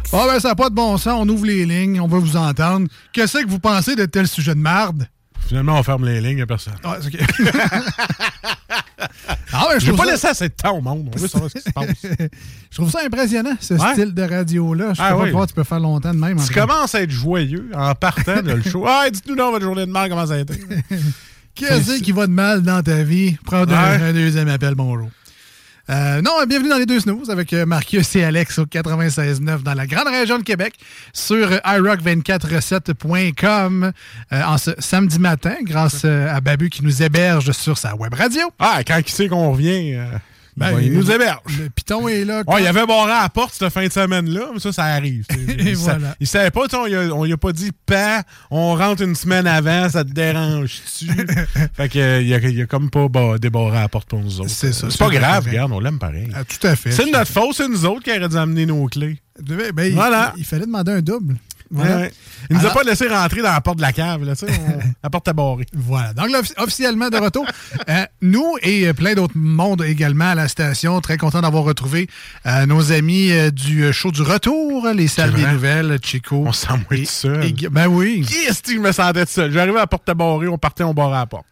Alex. Ah ben ça n'a pas de bon sens, on ouvre les lignes, on va vous entendre. Qu'est-ce que vous pensez de tel sujet de marde? Finalement, on ferme les lignes, il a personne. Ah, OK. ah, ben, je trouve pas ça- laissé assez de temps au monde. On veut savoir ce qui se passe. Je trouve ça impressionnant, ce Ouais. style de radio-là. Je Ah sais pas croire tu peux faire longtemps de même. Tu commences à être joyeux en partant de le show. Ah, dites-nous dans votre journée de merde comment ça a été? Qu'est-ce qui va de mal dans ta vie? Prends Ouais. un deuxième appel, bonjour. Euh, non, bienvenue dans les deux snooze avec euh, Marcus et Alex au 96.9 dans la grande région de Québec sur euh, iRock247.com euh, en ce samedi matin grâce à Babu qui nous héberge sur sa web radio. Ah, quand il sait qu'on revient, Ben, il nous héberge. Le piton est là. Ouais, il avait barré à la porte cette fin de semaine-là, mais ça, ça arrive. Il, voilà. il savait pas, on, lui a- on lui a pas dit, pas, on rentre une semaine avant, ça te dérange-tu? fait que, il, a, il a comme pas ba- débarré à la porte pour nous autres. C'est ça, C'est pas grave, regarde, on l'aime pareil. Ah, tout à fait. C'est notre faute, c'est nous autres qui auraient dû amener nos clés. Ben. Il, fallait demander un double. Voilà. Ouais, ouais. Il nous a pas laissé rentrer dans la porte de la cave, là, tu sais. on- La porte est barrée. Voilà. Donc, là, offi- officiellement de retour. Euh, nous et euh, plein d'autres mondes également à la station. Très content d'avoir retrouvé euh, nos amis euh, du show du retour, les salles des nouvelles, Chico. On s'en et- seul. et Gu- ben oui. Qu'est-ce que je me sentais seul? J'arrivais à la porte barrée, on partait, on barrait à la porte.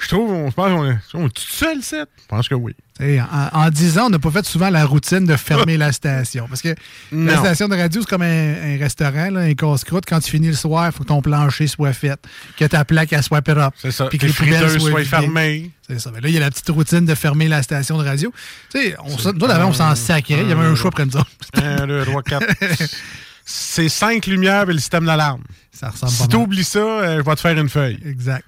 Je trouve, on, je pense qu'on est, on est tout seul, c'est? Je pense que oui. T'sais, En, en 10 ans, on n'a pas fait souvent la routine de fermer la station. Parce que la station de radio, c'est comme un, un restaurant, là, un casse-croûte. Quand tu finis le soir, il faut que ton plancher soit fait, que ta plaque elle soit propre. C'est ça. Puis Que les friteuses soient soient fermées. C'est ça. Mais là, il y a la petite routine de fermer la station de radio. Tu sais, nous, d'avant, on s'en sacrait. Il y avait un choix après nous autres. Un, deux, trois, quatre. C'est cinq lumières et le système d'alarme. Ça ressemble Si pas mal. t'oublies ça, euh, je vais te faire une feuille. Exact.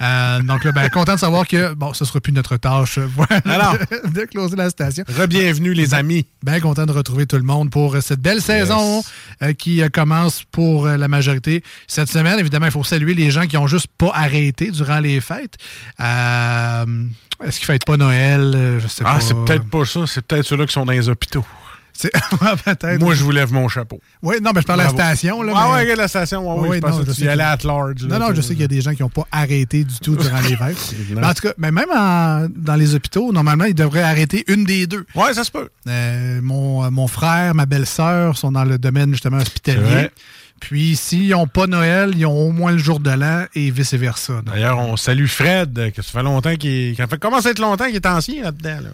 Euh, donc, là, ben, content de savoir que, bon, ce sera plus notre tâche, voilà, Alors. de, de closer la station. Rebienvenue, les amis. Bien content de retrouver tout le monde pour euh, cette belle saison euh, qui commence pour la majorité cette semaine. Évidemment, il faut saluer les gens qui ont juste pas arrêté durant les fêtes. Euh, Est-ce qu'ils fêtent pas Noël? Je sais Ah, pas. c'est peut-être pas ça. C'est peut-être ceux-là qui sont dans les hôpitaux. Moi, je vous lève mon chapeau. Oui, non, mais je parle de la station. Là, Ah mais- ouais, regarde la station. Ouais, Ouais, oui, je non, pense je que tu y allais at large. Non, non, je sais qu'il y a des gens qui n'ont pas arrêté du tout durant. Non. Mais en tout cas, mais même en- dans les hôpitaux, normalement, ils devraient arrêter une des deux. Ouais, ça se peut. Euh, mon, euh, mon frère, ma belle-sœur sont dans le domaine justement hospitalier. Puis s'ils n'ont pas Noël, ils ont au moins le jour de l'an et vice-versa. D'ailleurs, on salue Fred, que ça fait longtemps qu'il fait commence à être longtemps qu'il est ancien là-dedans. Là.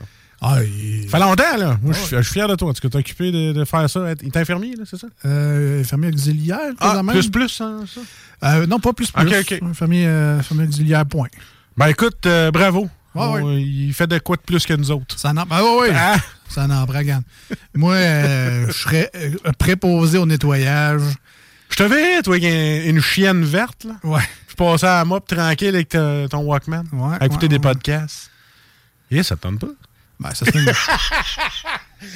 Ah, il- Ça fait longtemps, là. Moi, je suis- fier de toi. Est-ce que tu occupé de, de faire ça? Il est infirmier, là, c'est ça? euh, infirmier auxiliaire, Ah, plus, plus, hein, ça? Euh, non, pas plus, plus. Ok, ok. Infirmier, euh, infirmier auxiliaire, point. Ben écoute, euh, bravo. On- Il fait de quoi de plus que nous autres? Ça n'en... Ah, oui. Ah! Ça n'en bragane. Moi, euh, je serais préposé au nettoyage. Je te verrais, toi, avec un- une chienne verte, là. Ouais. Je passais à la mop tranquille avec ton Walkman. Ouais, à écouter ouais, des podcasts. Et ça te tente pas? Ben, ça, c'est une-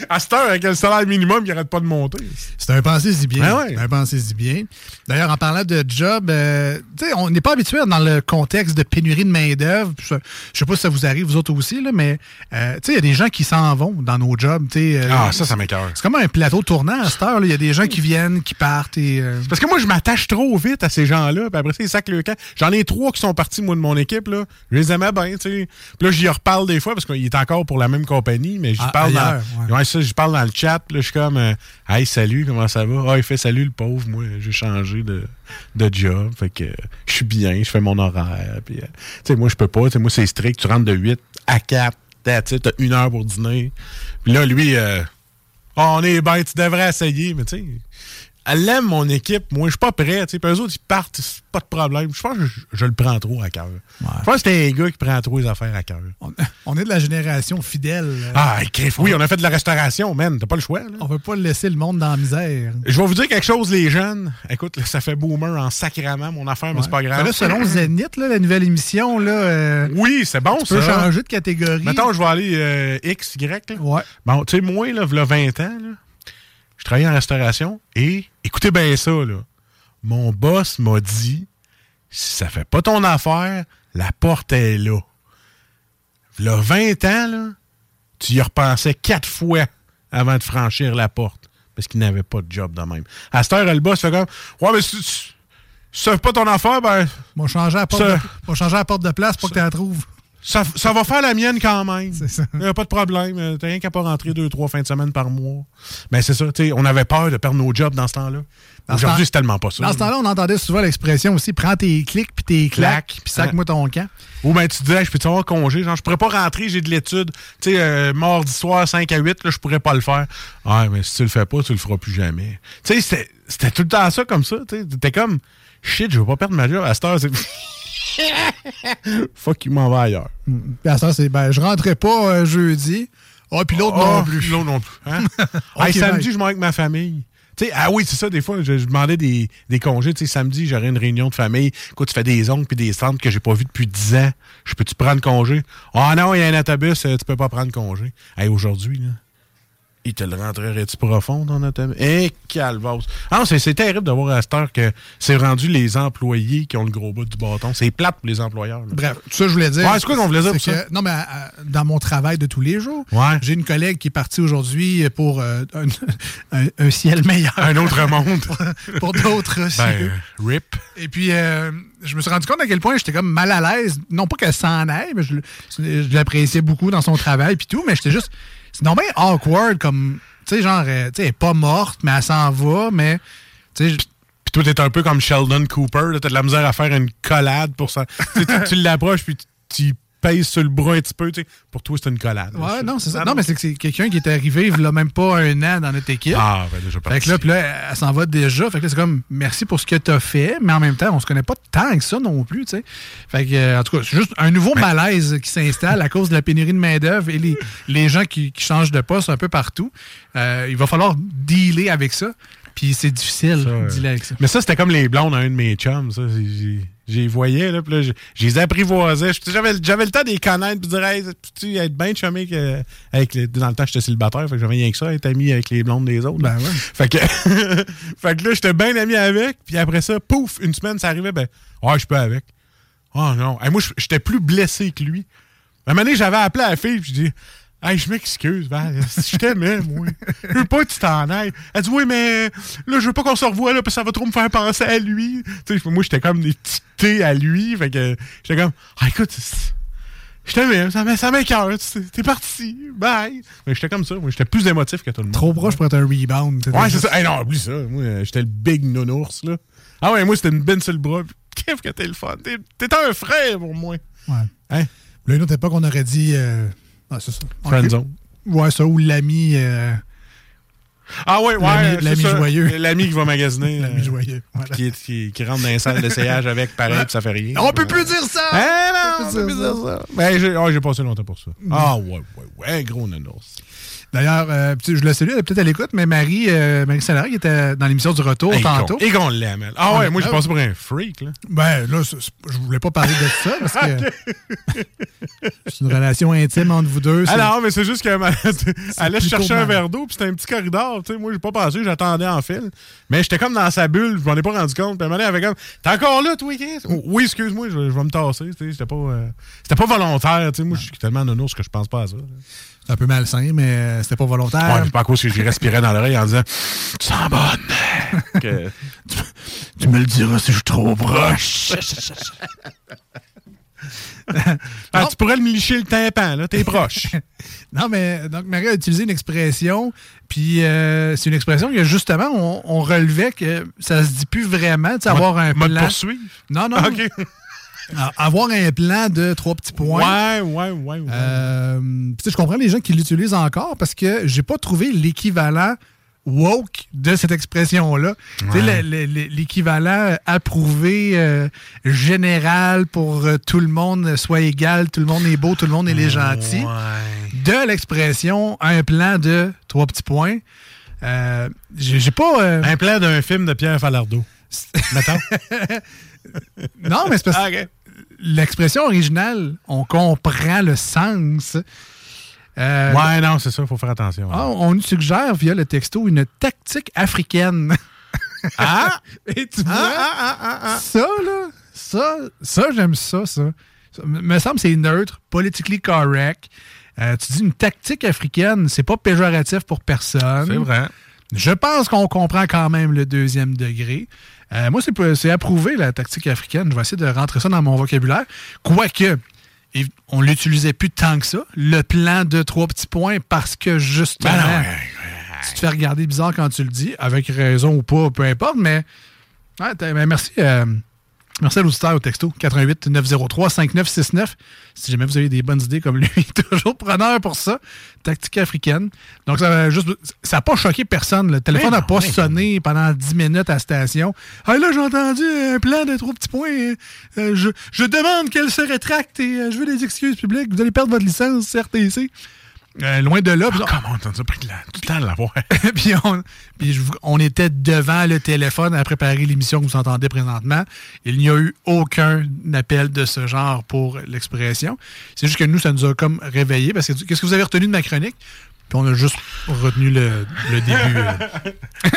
À cette heure, avec le salaire minimum, il arrête pas de monter. C'est un pensée-y bien. Ouais. C'est un pensée-y bien. D'ailleurs, en parlant de job, euh, on n'est pas habitué dans le contexte de pénurie de main-d'œuvre. Je je sais pas si ça vous arrive, vous autres aussi, là, mais euh, il y a des gens qui s'en vont dans nos jobs. euh, Ah, ça, ça m'écoeure. C'est comme un plateau tournant à cette heure. Il y a des gens qui viennent, qui partent. Et, Parce que moi, je m'attache trop vite à ces gens-là. Puis après ça, ils sacent le camp. J'en ai trois qui sont partis, moi, de mon équipe. Là. Je les aimais bien, tu sais. Puis là, j'y reparle des fois parce qu'il est encore pour la même compagnie, mais j'y Ah, parle ailleurs, dans... Ouais, j'y parle dans le chat. Là, je suis comme, euh, hey, salut, comment ça va? Ah, il fait salut, le pauvre. Moi, j'ai changé de, de job. Fait que euh, je suis bien, je fais mon horaire. Puis, euh, tu sais, moi, je peux pas. Tu moi, c'est strict. Tu rentres de 8 à 4. That's it. T'as une heure pour dîner. Puis là, lui, Ah, on est bien, tu devrais essayer. Mais tu sais, elle aime mon équipe. Moi, je suis pas prêt. tu sais. Puis eux autres, ils partent, c'est pas de problème. Je pense que je, je le prends trop à cœur. Je pense que c'est un gars qui prend trop les affaires à cœur. on, on est de la génération fidèle. euh, Ah, crif, oui, on a fait de la restauration, man. T'as pas le choix, là. On veut pas laisser le monde dans la misère. Je vais vous dire quelque chose, les jeunes. Écoute, là, ça fait boomer en sacrament, mon affaire, mais c'est pas grave. là, selon Zénith, là, la nouvelle émission, là, euh, Oui, c'est bon, tu peux ça. changer de catégorie. Mettons, je vais aller euh, X, Y. Là. Ouais. Bon, tu sais, moi, là, v'là 20 ans, là, travaillais en restauration et, écoutez bien ça, là. Mon boss m'a dit, si ça fait pas ton affaire, la porte est là. V'là 20 ans, là, tu y repensais quatre fois avant de franchir la porte parce qu'il n'avait pas de job de même. À cette heure, le boss fait comme, ouais, mais si, ça fait pas ton affaire, ben, On va changer la porte, Ça- de, on va changer la porte de place pour que tu la trouves. Ça, ça va faire la mienne quand même. C'est ça. A pas de problème. Euh, T'as rien qu'à pas rentrer deux, trois fins de semaine par mois. Mais c'est ça, tu sais, on avait peur de perdre nos jobs dans ce temps-là. Aujourd'hui, c'est tellement pas ça. Dans ce temps-là, on entendait souvent l'expression aussi prends tes clics puis tes claques, puis sac-moi ton camp. Ou ben tu disais, je peux-tu avoir congé? Genre, je pourrais pas rentrer, j'ai de l'étude. Tu sais, euh, mardi soir, 5 à 8, là, je pourrais pas le faire. Ah, mais si tu le fais pas, tu le feras plus jamais. Tu sais, c'était- c'était tout le temps ça comme ça. Tu sais, t'étais comme, shit, je veux pas perdre ma job. À cette heure. Fuck, il m'en va ailleurs. Puis à ça, c'est ben, je rentrais pas euh, jeudi. Ah, puis l'autre non Ah, plus. L'autre non plus. Hein? Hey, samedi, bye. je m'en avec ma famille. Ah oui, c'est ça, des fois, je, je demandais des, des congés. Samedi, j'aurais une réunion de famille. Écoute, tu fais des oncles puis des centres que j'ai pas vus depuis 10 ans. Je peux-tu prendre congé? Ah non, il y a un autobus, euh, tu peux pas prendre congé. Hey, aujourd'hui, là, il te le rentrerait-tu profond dans notre... Eh, calvose. Ah, c'est, terrible de voir à cette heure que c'est rendu les employés qui ont le gros bout du bâton. C'est plate pour les employeurs. là. Bref, tout ça, je voulais dire. Ouais, c'est quoi qu'on voulait dire pour ça? Non, mais euh, dans mon travail de tous les jours, Ouais. j'ai une collègue qui est partie aujourd'hui pour euh, un, un- un ciel meilleur. Un autre monde. pour d'autres cieux. ben, rip. Et puis, euh, je me suis rendu compte à quel point j'étais comme mal à l'aise. Non pas qu'elle s'en aille, mais je l'appréciais beaucoup dans son travail puis tout, mais j'étais juste... Non bien awkward comme... Tu sais, genre, euh, tu sais, elle est pas morte, mais elle s'en va, mais... Tu sais, Puis toi, t'es un peu comme Sheldon Cooper. T'as de la misère à faire une collade pour ça. tu l'approches, puis tu pèses sur le bras un petit peu. tu sais. Pour toi, c'est une collade. là. Ouais, non, c'est ça. Non, mais c'est que c'est quelqu'un qui est arrivé il a même pas un an dans notre équipe. Ah, ben déjà Fait que là, puis là, elle s'en va déjà. Fait que là, c'est comme merci pour ce que t'as fait, mais en même temps, on se connaît pas tant que ça non plus, tu sais. Fait que, euh, en tout cas, c'est juste un nouveau malaise qui s'installe à cause de la pénurie de main-d'œuvre et les, les gens qui, qui changent de poste un peu partout. Euh, il va falloir dealer avec ça. Puis c'est difficile euh, dealer avec ça. Mais ça, c'était comme les blondes à un de mes chums. Ça. J'y voyais, là, puis là, je les apprivoisais. J'avais j'avais le temps de les connaître, puis de dire, hey, peux-tu être bien chumé que, avec les, dans le temps, j'étais célibataire, fait que j'avais rien que ça, être ami avec les blondes des autres. Ben ouais. Fait que, fait que là, j'étais bien ami avec, puis après ça, pouf, une semaine, ça arrivait, ben, ouais, je peux avec. Oh non. Hey, moi, j'étais plus blessé que lui. À un moment donné, j'avais appelé à la fille, puis je dis, Hey, je m'excuse, Val. Je t'aimais, moi. Je veux pas que tu t'en ailles. Elle dit, oui, mais là, je veux pas qu'on se revoie, là, parce que ça va trop me faire penser à lui. Tu sais, moi, j'étais comme thés à lui. Fait que j'étais comme, ah, écoute, je t'aimais, ça ça m'écoeure. tu- T'es parti. Bye. Mais j'étais comme ça. Moi, j'étais plus émotif que tout le monde. Trop proche pour être un rebound. Ouais, c'est ça. Hey, non, oublie ça. Moi, j'étais le big nounours, là. Ah ouais, moi, c'était une benne sur le bras. Qu'est-ce que t'es le fun? T'es un frère pour moi. Ouais. Hein? Là, une autre époque, on aurait dit. euh, Ah, c'est ça. Friendzone. Ouais, ça, ou l'ami. euh, Ah ouais, ouais. L'ami- ça. joyeux. L'ami qui va magasiner. L'ami euh, joyeux. Voilà. Qui, qui, qui rentre dans les salles d'essayage avec, pareil, puis ça fait rien. On peut plus dire ça! Ah non, On peut plus dire dire ça. Ben, j'ai j'ai passé longtemps pour ça. Ah ouais, ouais, ouais, gros nounours. D'ailleurs, euh, je le salue, elle est peut-être à l'écoute, mais Marie, euh, Marie Salary était dans l'émission du retour Et tantôt. qu'on- Et qu'on l'aime, elle. Ah ouais, moi, j'ai Ah, passé pour un freak, là. Ben là, je voulais pas parler de ça parce que c'est une relation intime entre vous deux. Ah c'est- non, mais c'est juste qu'elle allait chercher un verre d'eau, puis c'était un petit corridor. Tu sais, moi, j'ai pas pensé, j'attendais en fil. Mais j'étais comme dans sa bulle, je m'en ai pas rendu compte. Puis elle m'a dit, elle avait comme, t'es encore là, toi, Chris? Oui, excuse-moi, je, je vais me tasser. tu sais, C'était pas, euh, c'était pas volontaire. Tu sais, moi, je suis tellement nounours que je pense pas à ça. Un peu malsain, mais c'était pas volontaire. Ouais, c'est pas à cause que j'ai respiré dans l'oreille en disant, tu sens bonne. Que- tu me le diras si je suis trop proche. Ah, tu pourrais me licher le tympan, là, t'es proche. Non, mais donc Marie a utilisé une expression, puis euh, c'est une expression que justement, on, on relevait que ça se dit plus vraiment, tu sais, avoir un Mode plan. poursuivre? Non, non. OK. Avoir un plan de trois petits points. Ouais, ouais, ouais, ouais. Euh, puis tu sais, je comprends les gens qui l'utilisent encore parce que j'ai pas trouvé l'équivalent woke de cette expression-là. Ouais. L'équivalent approuvé euh, général pour euh, tout le monde soit égal, tout le monde est beau, tout le monde est les gentils. De l'expression un plan de trois petits points. Euh, j'ai pas. Un plan d'un film de Pierre Falardeau. Mettons. Non, mais c'est parce Ah, que l'expression originale, on comprend le sens. Euh, Ouais, non, c'est ça, il faut faire attention. ah, on nous suggère via le texto une tactique africaine. Ah! Et tu vois, Ah, ah, ah, ah. ça, là, ça, ça j'aime ça, ça. Ça me me semble que c'est neutre, politically correct. Euh, tu dis une tactique africaine, c'est pas péjoratif pour personne. C'est vrai. Je pense qu'on comprend quand même le deuxième degré. Euh, moi, c'est approuvé, la tactique africaine. Je vais essayer de rentrer ça dans mon vocabulaire. Quoique, et on l'utilisait plus tant que ça, le plan de trois petits points, parce que justement, Ben tu te fais regarder bizarre quand tu le dis, avec raison ou pas, peu importe, mais, ouais, ben, merci. euh, Merci à l'auditeur au texto 88 903 5969. Si jamais vous avez des bonnes idées comme lui, toujours preneur pour ça. Tactique africaine. Donc, ça n'a juste, ça a pas choqué personne. Le téléphone n'a pas sonné pendant 10 minutes à la station. Ah là, j'ai entendu un plan de trois petits points. Euh, je, je demande qu'elle se rétracte et euh, je veux des excuses publiques. Vous allez perdre votre licence CRTC. Euh, loin de là. on- Comment on a pris tout le temps de l'avoir? puis on, puis je vous- on était devant le téléphone à préparer l'émission que vous entendez présentement. Il n'y a eu aucun appel de ce genre pour l'expression. C'est juste que nous, ça nous a comme réveillés. Parce que qu'est-ce que vous avez retenu de ma chronique? Puis on a juste retenu le, le début euh,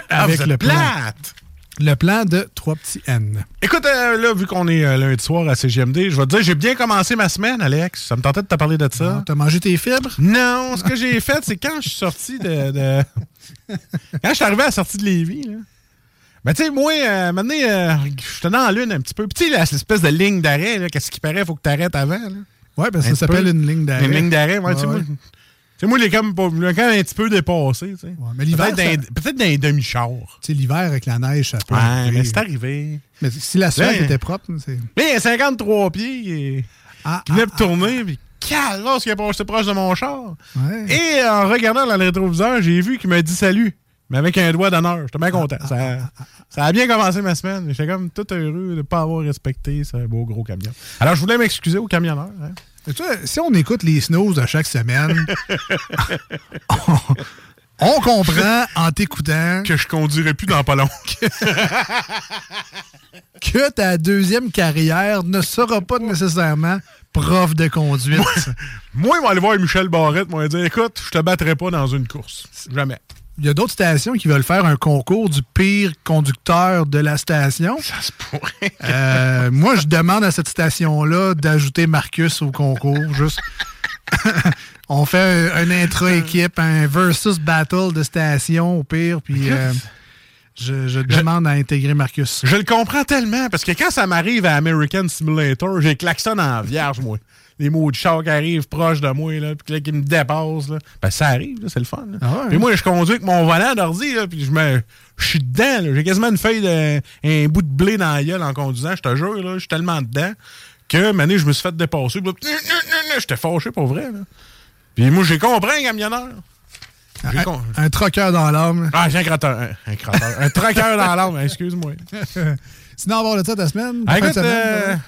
Ah, avec vous êtes le plan, plate! Le plan de trois petits N. Écoute, euh, là, vu qu'on est euh, lundi soir à CGMD, je vais te dire, j'ai bien commencé ma semaine, Alex. Ça me tentait de te parler de ça. T'as mangé tes fibres? Non, ce que j'ai fait, c'est quand je suis sorti de. de- quand je suis arrivé à la sortie de Lévis, là. Ben, tu sais, moi, euh, maintenant, j'étais dans la lune un petit peu. Puis, tu sais, là, cette espèce de ligne d'arrêt, là, qu'est-ce qui paraît, faut que tu arrêtes avant, là. Ouais, parce Un que ça s'appelle une ligne d'arrêt. Une ligne d'arrêt, ouais, tu sais, Ouais, moi. Sais, moi, il est comme, quand même un petit peu dépassé, tu sais. mais l'hiver, Peut-être ça- dans, peut-être dans les demi-chars. Tu sais, l'hiver avec la neige, ça peut. Mais c'est arrivé. Mais si la Là, était propre, c'est. Mais il y a 53 pieds et- Ah, qui venait de ah, tourner, puis calasse qu'il a passé proche de mon char. Ouais. Et en regardant dans le rétroviseur, j'ai vu qu'il m'a dit salut, mais avec un doigt d'honneur. J'étais bien Ah, content. Ça, ça a bien commencé ma semaine. J'étais comme tout heureux de ne pas avoir respecté ce beau gros camion. Alors, je voulais m'excuser au camionneur. hein. Tu vois, si on écoute les snows de chaque semaine, on, on comprend en t'écoutant Que je conduirais plus dans pas long. que ta deuxième carrière ne sera pas nécessairement prof de conduite. Moi, ils vont aller voir Michel Barrette, ils vont lui dire écoute, je te battrai pas dans une course. Jamais. Il y a d'autres stations qui veulent faire un concours du pire conducteur de la station. Ça se pourrait. Euh, moi, je demande à cette station-là d'ajouter Marcus au concours. Juste. On fait un, un intra-équipe, un versus battle de station au pire, puis euh, je, je demande à intégrer Marcus. Je le comprends tellement, parce que quand ça m'arrive à American Simulator, j'ai klaxon en vierge, moi. Les mots de char qui arrivent proches de moi, là, puis là, qui me dépassent. Là. Ben, ça arrive, c'est le fun. là. Ah ouais, puis hein? moi, je conduis avec mon volant d'ordi, là, puis je me. Je suis dedans, là. J'ai quasiment une feuille de. un bout de blé dans la gueule en conduisant, je te jure, là. Je suis tellement dedans que, mané, je me suis fait dépasser. J'étais fâché pour vrai, là. Puis moi, j'ai compris un camionneur. Un, con- un troqueur dans l'âme. Ah, j'ai un crotteur. Un, un crotteur. un traqueur dans l'âme, excuse-moi. Sinon, avoir le ça ta semaine? Ah, fin de écoute, semaine, euh, là?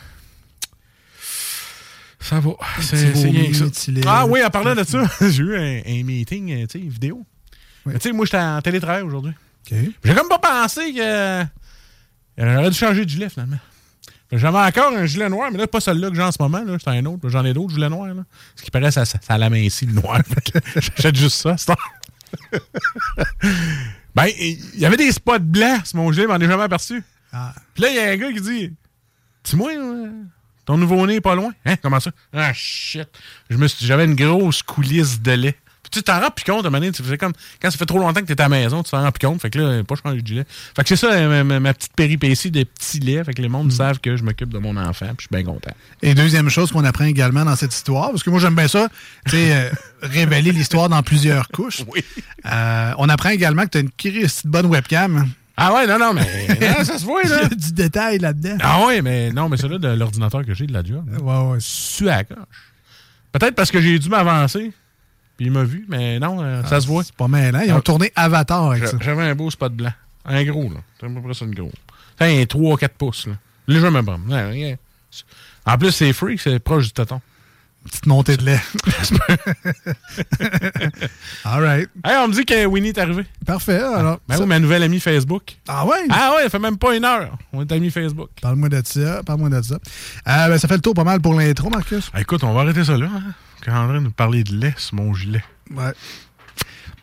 Ça va. C'est rien que ça. Ah oui, en parlant de ça, j'ai eu un, un meeting euh, tu sais, vidéo. Oui. Tu sais, moi, j'étais en télétravail aujourd'hui. OK. J'ai comme pas pensé que. euh, J'aurais dû changer de gilet, finalement. J'avais encore un gilet noir, mais là, pas celui-là que j'ai en ce moment. là. C'est un autre. J'en ai d'autres gilets noirs. Là. Ce qui paraît, ça, ça, ça l'amincit le noir. J'achète juste ça. c'est ben, il y avait des spots blancs sur mon gilet, mais on n'est jamais aperçu. Ah. Puis là, il y a un gars qui dit Dis-moi, euh, ton nouveau-né est pas loin. Hein, comment ça? Ah, shit. Je me suis- J'avais une grosse coulisse de lait. Puis tu t'en rends plus compte, à un moment donné, tu fais comme quand ça fait trop longtemps que t'es à la maison, tu t'en rends plus compte. Fait que là, pas changer de gilet. Fait que c'est ça, ma, petite péripétie de petits laits. Fait que les mondes savent que je m'occupe de mon enfant, puis je suis bien content. Et deuxième chose qu'on apprend également dans cette histoire, parce que moi j'aime bien ça, tu sais, euh, révéler l'histoire dans plusieurs couches. Oui. Euh, on apprend également que tu as une petite bonne webcam. Ah ouais, non, non, mais non, ça se voit, Il y là. a du détail là-dedans. Ah ouais, mais non, mais c'est là de l'ordinateur que j'ai de la job. là. Ouais, ouais. Su à la coche. Peut-être parce que j'ai dû m'avancer, puis il m'a vu, mais non, euh, ça se voit. C'est pas mal, hein? Ils ont Ah. tourné Avatar avec ça. J'a- J'avais un beau spot blanc. Un gros, là. C'est à peu près ça, une gros. C'est un 3-4 pouces, là. Légèrement ouais. En plus, c'est free, c'est proche du téton. Petite montée de lait. All right. Hey, on me dit que Winnie est arrivé. Parfait. Alors, Ben oui, ma nouvelle amie Facebook. Ah ouais? Ah ouais, ça fait même pas une heure. On est amis Facebook. Parle-moi de ça. Parle-moi de ça. Euh, ben, ça fait le tour pas mal pour l'intro, Marcus. Ah, écoute, on va arrêter ça là. Hein? Quand de nous parler de lait sur mon gilet. Ouais.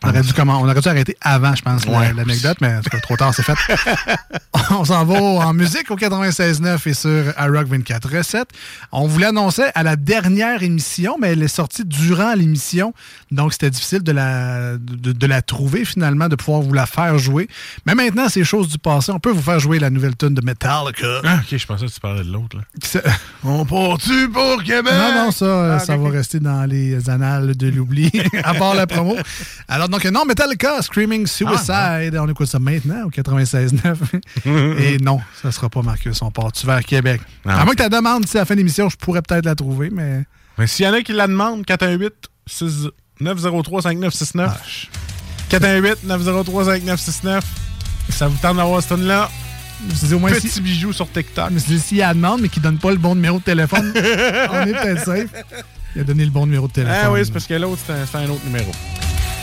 On aurait, dû comment, on aurait dû arrêter avant, je pense, Ouais. l'anecdote, mais en tout cas, trop tard, c'est fait. on s'en va en musique au 96.9 et sur iRock 24 recettes. On vous l'annonçait à la dernière émission, mais elle est sortie durant l'émission, donc c'était difficile de la, de, de la trouver finalement, de pouvoir vous la faire jouer. Mais maintenant, c'est chose du passé. On peut vous faire jouer la nouvelle tune de Metallica. Ah, ok, je pensais que tu parlais de l'autre. On part-tu pour Québec? Non, non, ça, euh, Ah, ça va rester dans les annales de l'oubli, à part la promo. Alors, donc, non, Metallica, Screaming Suicide. On écoute ça maintenant au 96.9. Et non, ça sera pas Marcus, on part-tu vers Québec. Ah. À moins que tu la demandes d'ici la fin de l'émission, je pourrais peut-être la trouver, mais... Mais s'il y en a qui la demandent, 418 6 903 5969. 418 903 5969. Ça vous tente d'avoir cette là? Au moins Petit si, bijou sur TikTok. mais si si elle la demande, mais qu'il donne pas le bon numéro de téléphone, on est peut-être safe. Il a donné le bon numéro de téléphone. Ah oui, c'est parce que l'autre, c'est un, c'est un autre numéro.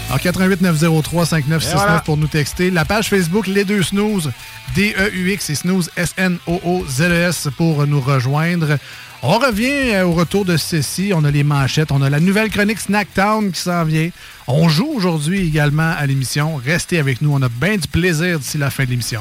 Alors, 88 903 5969 Et voilà. pour nous texter. La page Facebook Les Deux Snooze, D-E-U-X et Snooze, S-N-O-O-Z-E-S pour nous rejoindre. On revient euh, au retour de ceci. On a les manchettes. On a la nouvelle chronique Snacktown qui s'en vient. On joue aujourd'hui également à l'émission. Restez avec nous. On a bien du plaisir d'ici la fin de l'émission.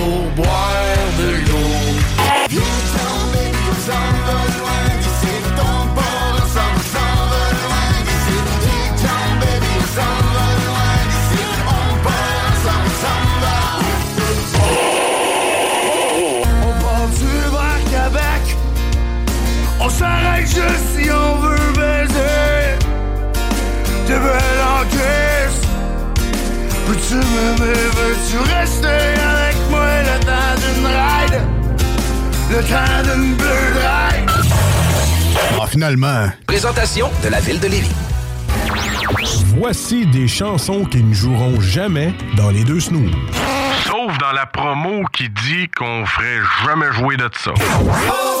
Je me veux-tu rester avec moi le temps d'une ride? Le temps d'une ride? Ah, finalement. Présentation de la ville de Lévis. Voici des chansons qui ne joueront jamais dans les deux snooze. Sauf dans la promo qui dit qu'on ferait jamais jouer de ça. Oh!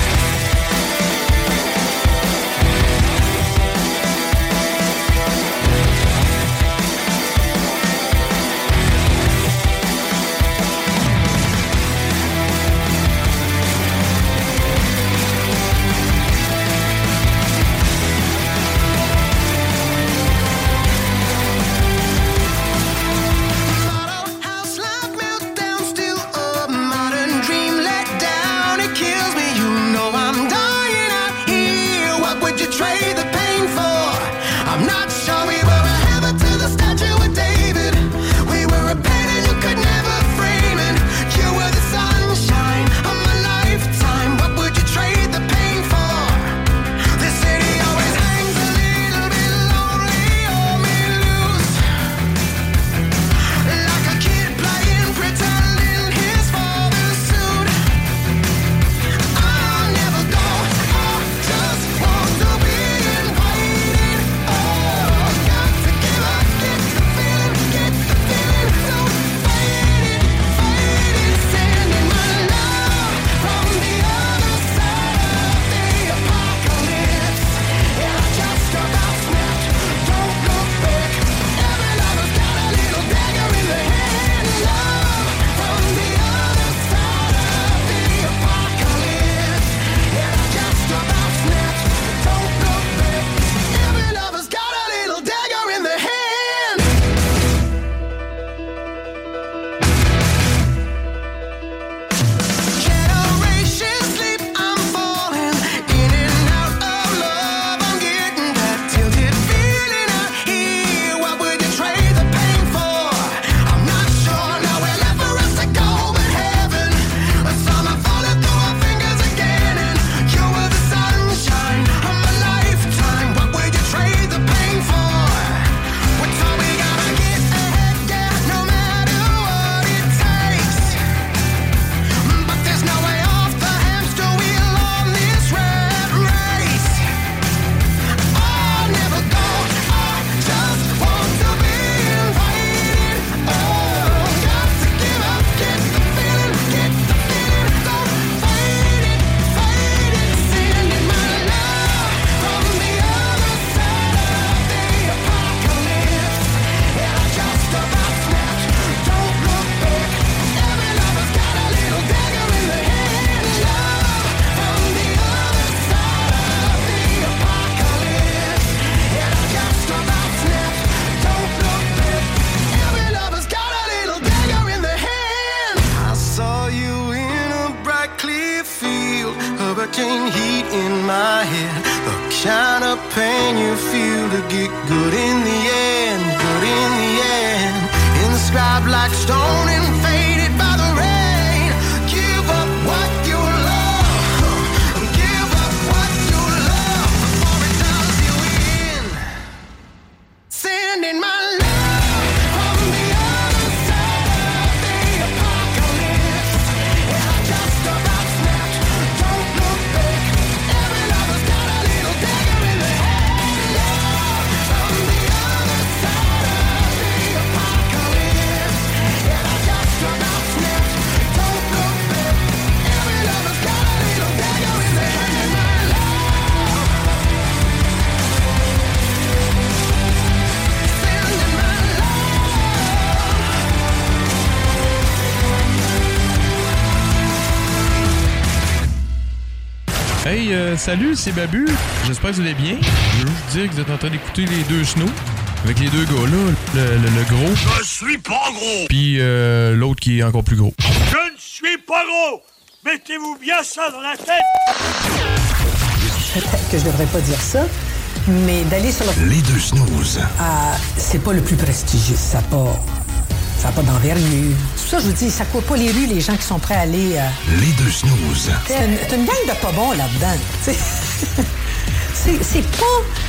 salut, c'est Babu. J'espère que vous allez bien. Je veux juste dire que vous êtes en train d'écouter les deux snows. Avec les deux gars là, le, le- le gros, Je suis pas gros puis euh, l'autre qui est encore plus gros. Je ne suis pas gros Mettez-vous bien ça dans la tête Peut-être que je devrais pas dire ça, mais d'aller sur le... Les deux snooze. Ah, c'est pas le plus prestigieux. Ça pas... Ça a pas d'envergure. C'est ça je vous dis, ça court pas les rues, les gens qui sont prêts à aller... euh, Les deux snooze. C'est une, gang de pas bons là-dedans. c'est pas...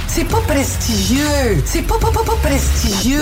C'est pas prestigieux. C'est pas, pas, pas, pas prestigieux.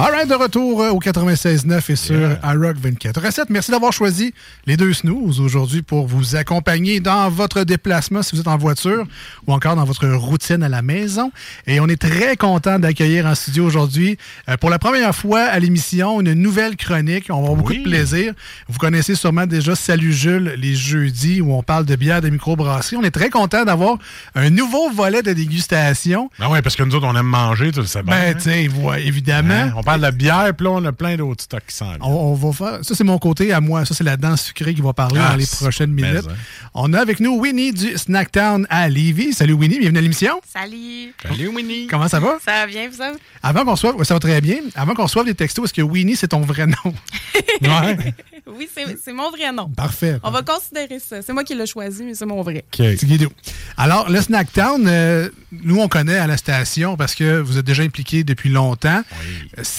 All right, de retour euh, au 96.9 et sur iRock 24. Recette, merci d'avoir choisi les deux snooze aujourd'hui pour vous accompagner dans votre déplacement si vous êtes en voiture ou encore dans votre routine à la maison. Et on est très content d'accueillir en studio aujourd'hui, euh, pour la première fois à l'émission, une nouvelle chronique. On va avoir beaucoup de plaisir. Vous connaissez sûrement déjà Salut Jules les jeudis où on parle de bière de microbrasserie. On est très content d'avoir un nouveau volet de dégustation. Ben ouais, parce que nous autres, on aime manger, tu le sais bien. Ben, tu sais, ouais, évidemment. Hein? On parle de bière, puis là, on a plein d'autres stocks qui s'en viennent. On, on va faire. Ça, c'est mon côté à moi. Ça, c'est la danse sucrée qui va parler Ah, dans les prochaines minutes. hein. On a avec nous Winnie du Snacktown à Lévis. Salut Winnie, bienvenue à l'émission. Salut. Salut Winnie. Comment ça va? Ça va bien, vous autres? Avant qu'on reçoive, ouais, ça va très bien. Avant qu'on reçoive les textos, est-ce que Winnie, c'est ton vrai nom? ouais. Oui, c'est c'est mon vrai nom. Parfait. On va considérer ça. C'est moi qui l'ai choisi, mais c'est mon vrai. Guido. Alors, le Snacktown, euh, nous, on connaît à la station parce que vous êtes déjà impliqués depuis longtemps.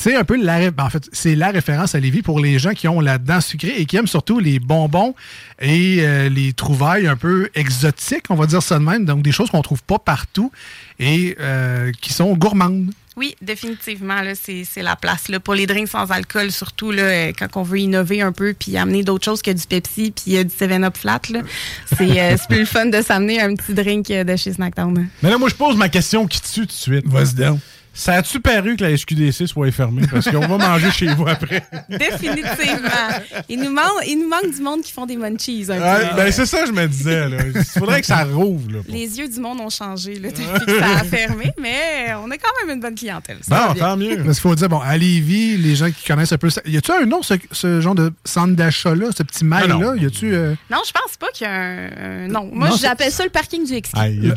C'est un peu la, ben, en fait, c'est la référence à Lévis pour les gens qui ont la dent sucrée et qui aiment surtout les bonbons et euh, les trouvailles un peu exotiques, on va dire ça de même. Donc, des choses qu'on trouve pas partout et euh, qui sont gourmandes. Oui, définitivement, là, c'est la place. Là, pour les drinks sans alcool, surtout là, euh, quand on veut innover un peu puis amener d'autres choses que du Pepsi puis euh, du 7-Up flat. C'est euh, plus le fun de s'amener un petit drink euh, de chez Snacktown. Mais là, moi, je pose ma question qui tue tout de suite. Vas-y donc. Ça a-tu paru que la SQDC soit fermée? Parce qu'on va manger chez vous après. Définitivement. Il nous, manque, il nous manque du monde qui font des munchies. un peu. ben, c'est ça, je me disais. là. Il faudrait que ça rouvre. Là. Les yeux du monde ont changé là, depuis que ça a fermé, mais on a quand même une bonne clientèle. Ça va Bon, bien. tant mieux. Parce qu'il faut dire, bon, à Lévis, les gens qui connaissent un peu ça. Y a-tu un nom, ce, ce genre de centre d'achat-là, ce petit mail-là? Ah non. Y a-tu. euh, Non, je pense pas qu'il y a un. non, moi Non, j'appelle ça le parking du. Ah, Il y a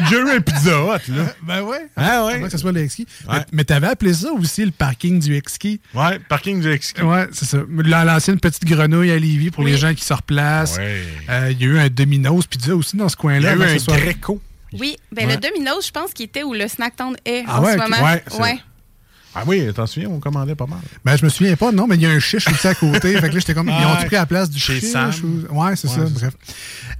déjà eu un pizza- un Hut, là. Ben ouais. Ah ouais? Avant que ce soit le Exki. Ouais. Mais, mais t'avais appelé ça aussi le parking du Exki. Ouais, parking du Exki. Ouais, c'est ça. La- L'ancienne petite grenouille à Lévis pour les gens qui se replacent. Ouais. Euh, Il y a eu un Domino's Pizza aussi dans ce Il y coin-là. a eu un ce soit- Greco. Oui, ben Ouais. le Domino's, je pense qu'il était où le Snacktown est Ah en ouais, ce moment. Ouais. Ah oui, t'en souviens, on commandait pas mal. Ben, je me souviens pas, non, mais il y a un chiche aussi à côté. fait que là, j'étais comme, ils ont pris la place du chez chiche? Sam. ou- Ouais, c'est Ouais, ça, c'est bref.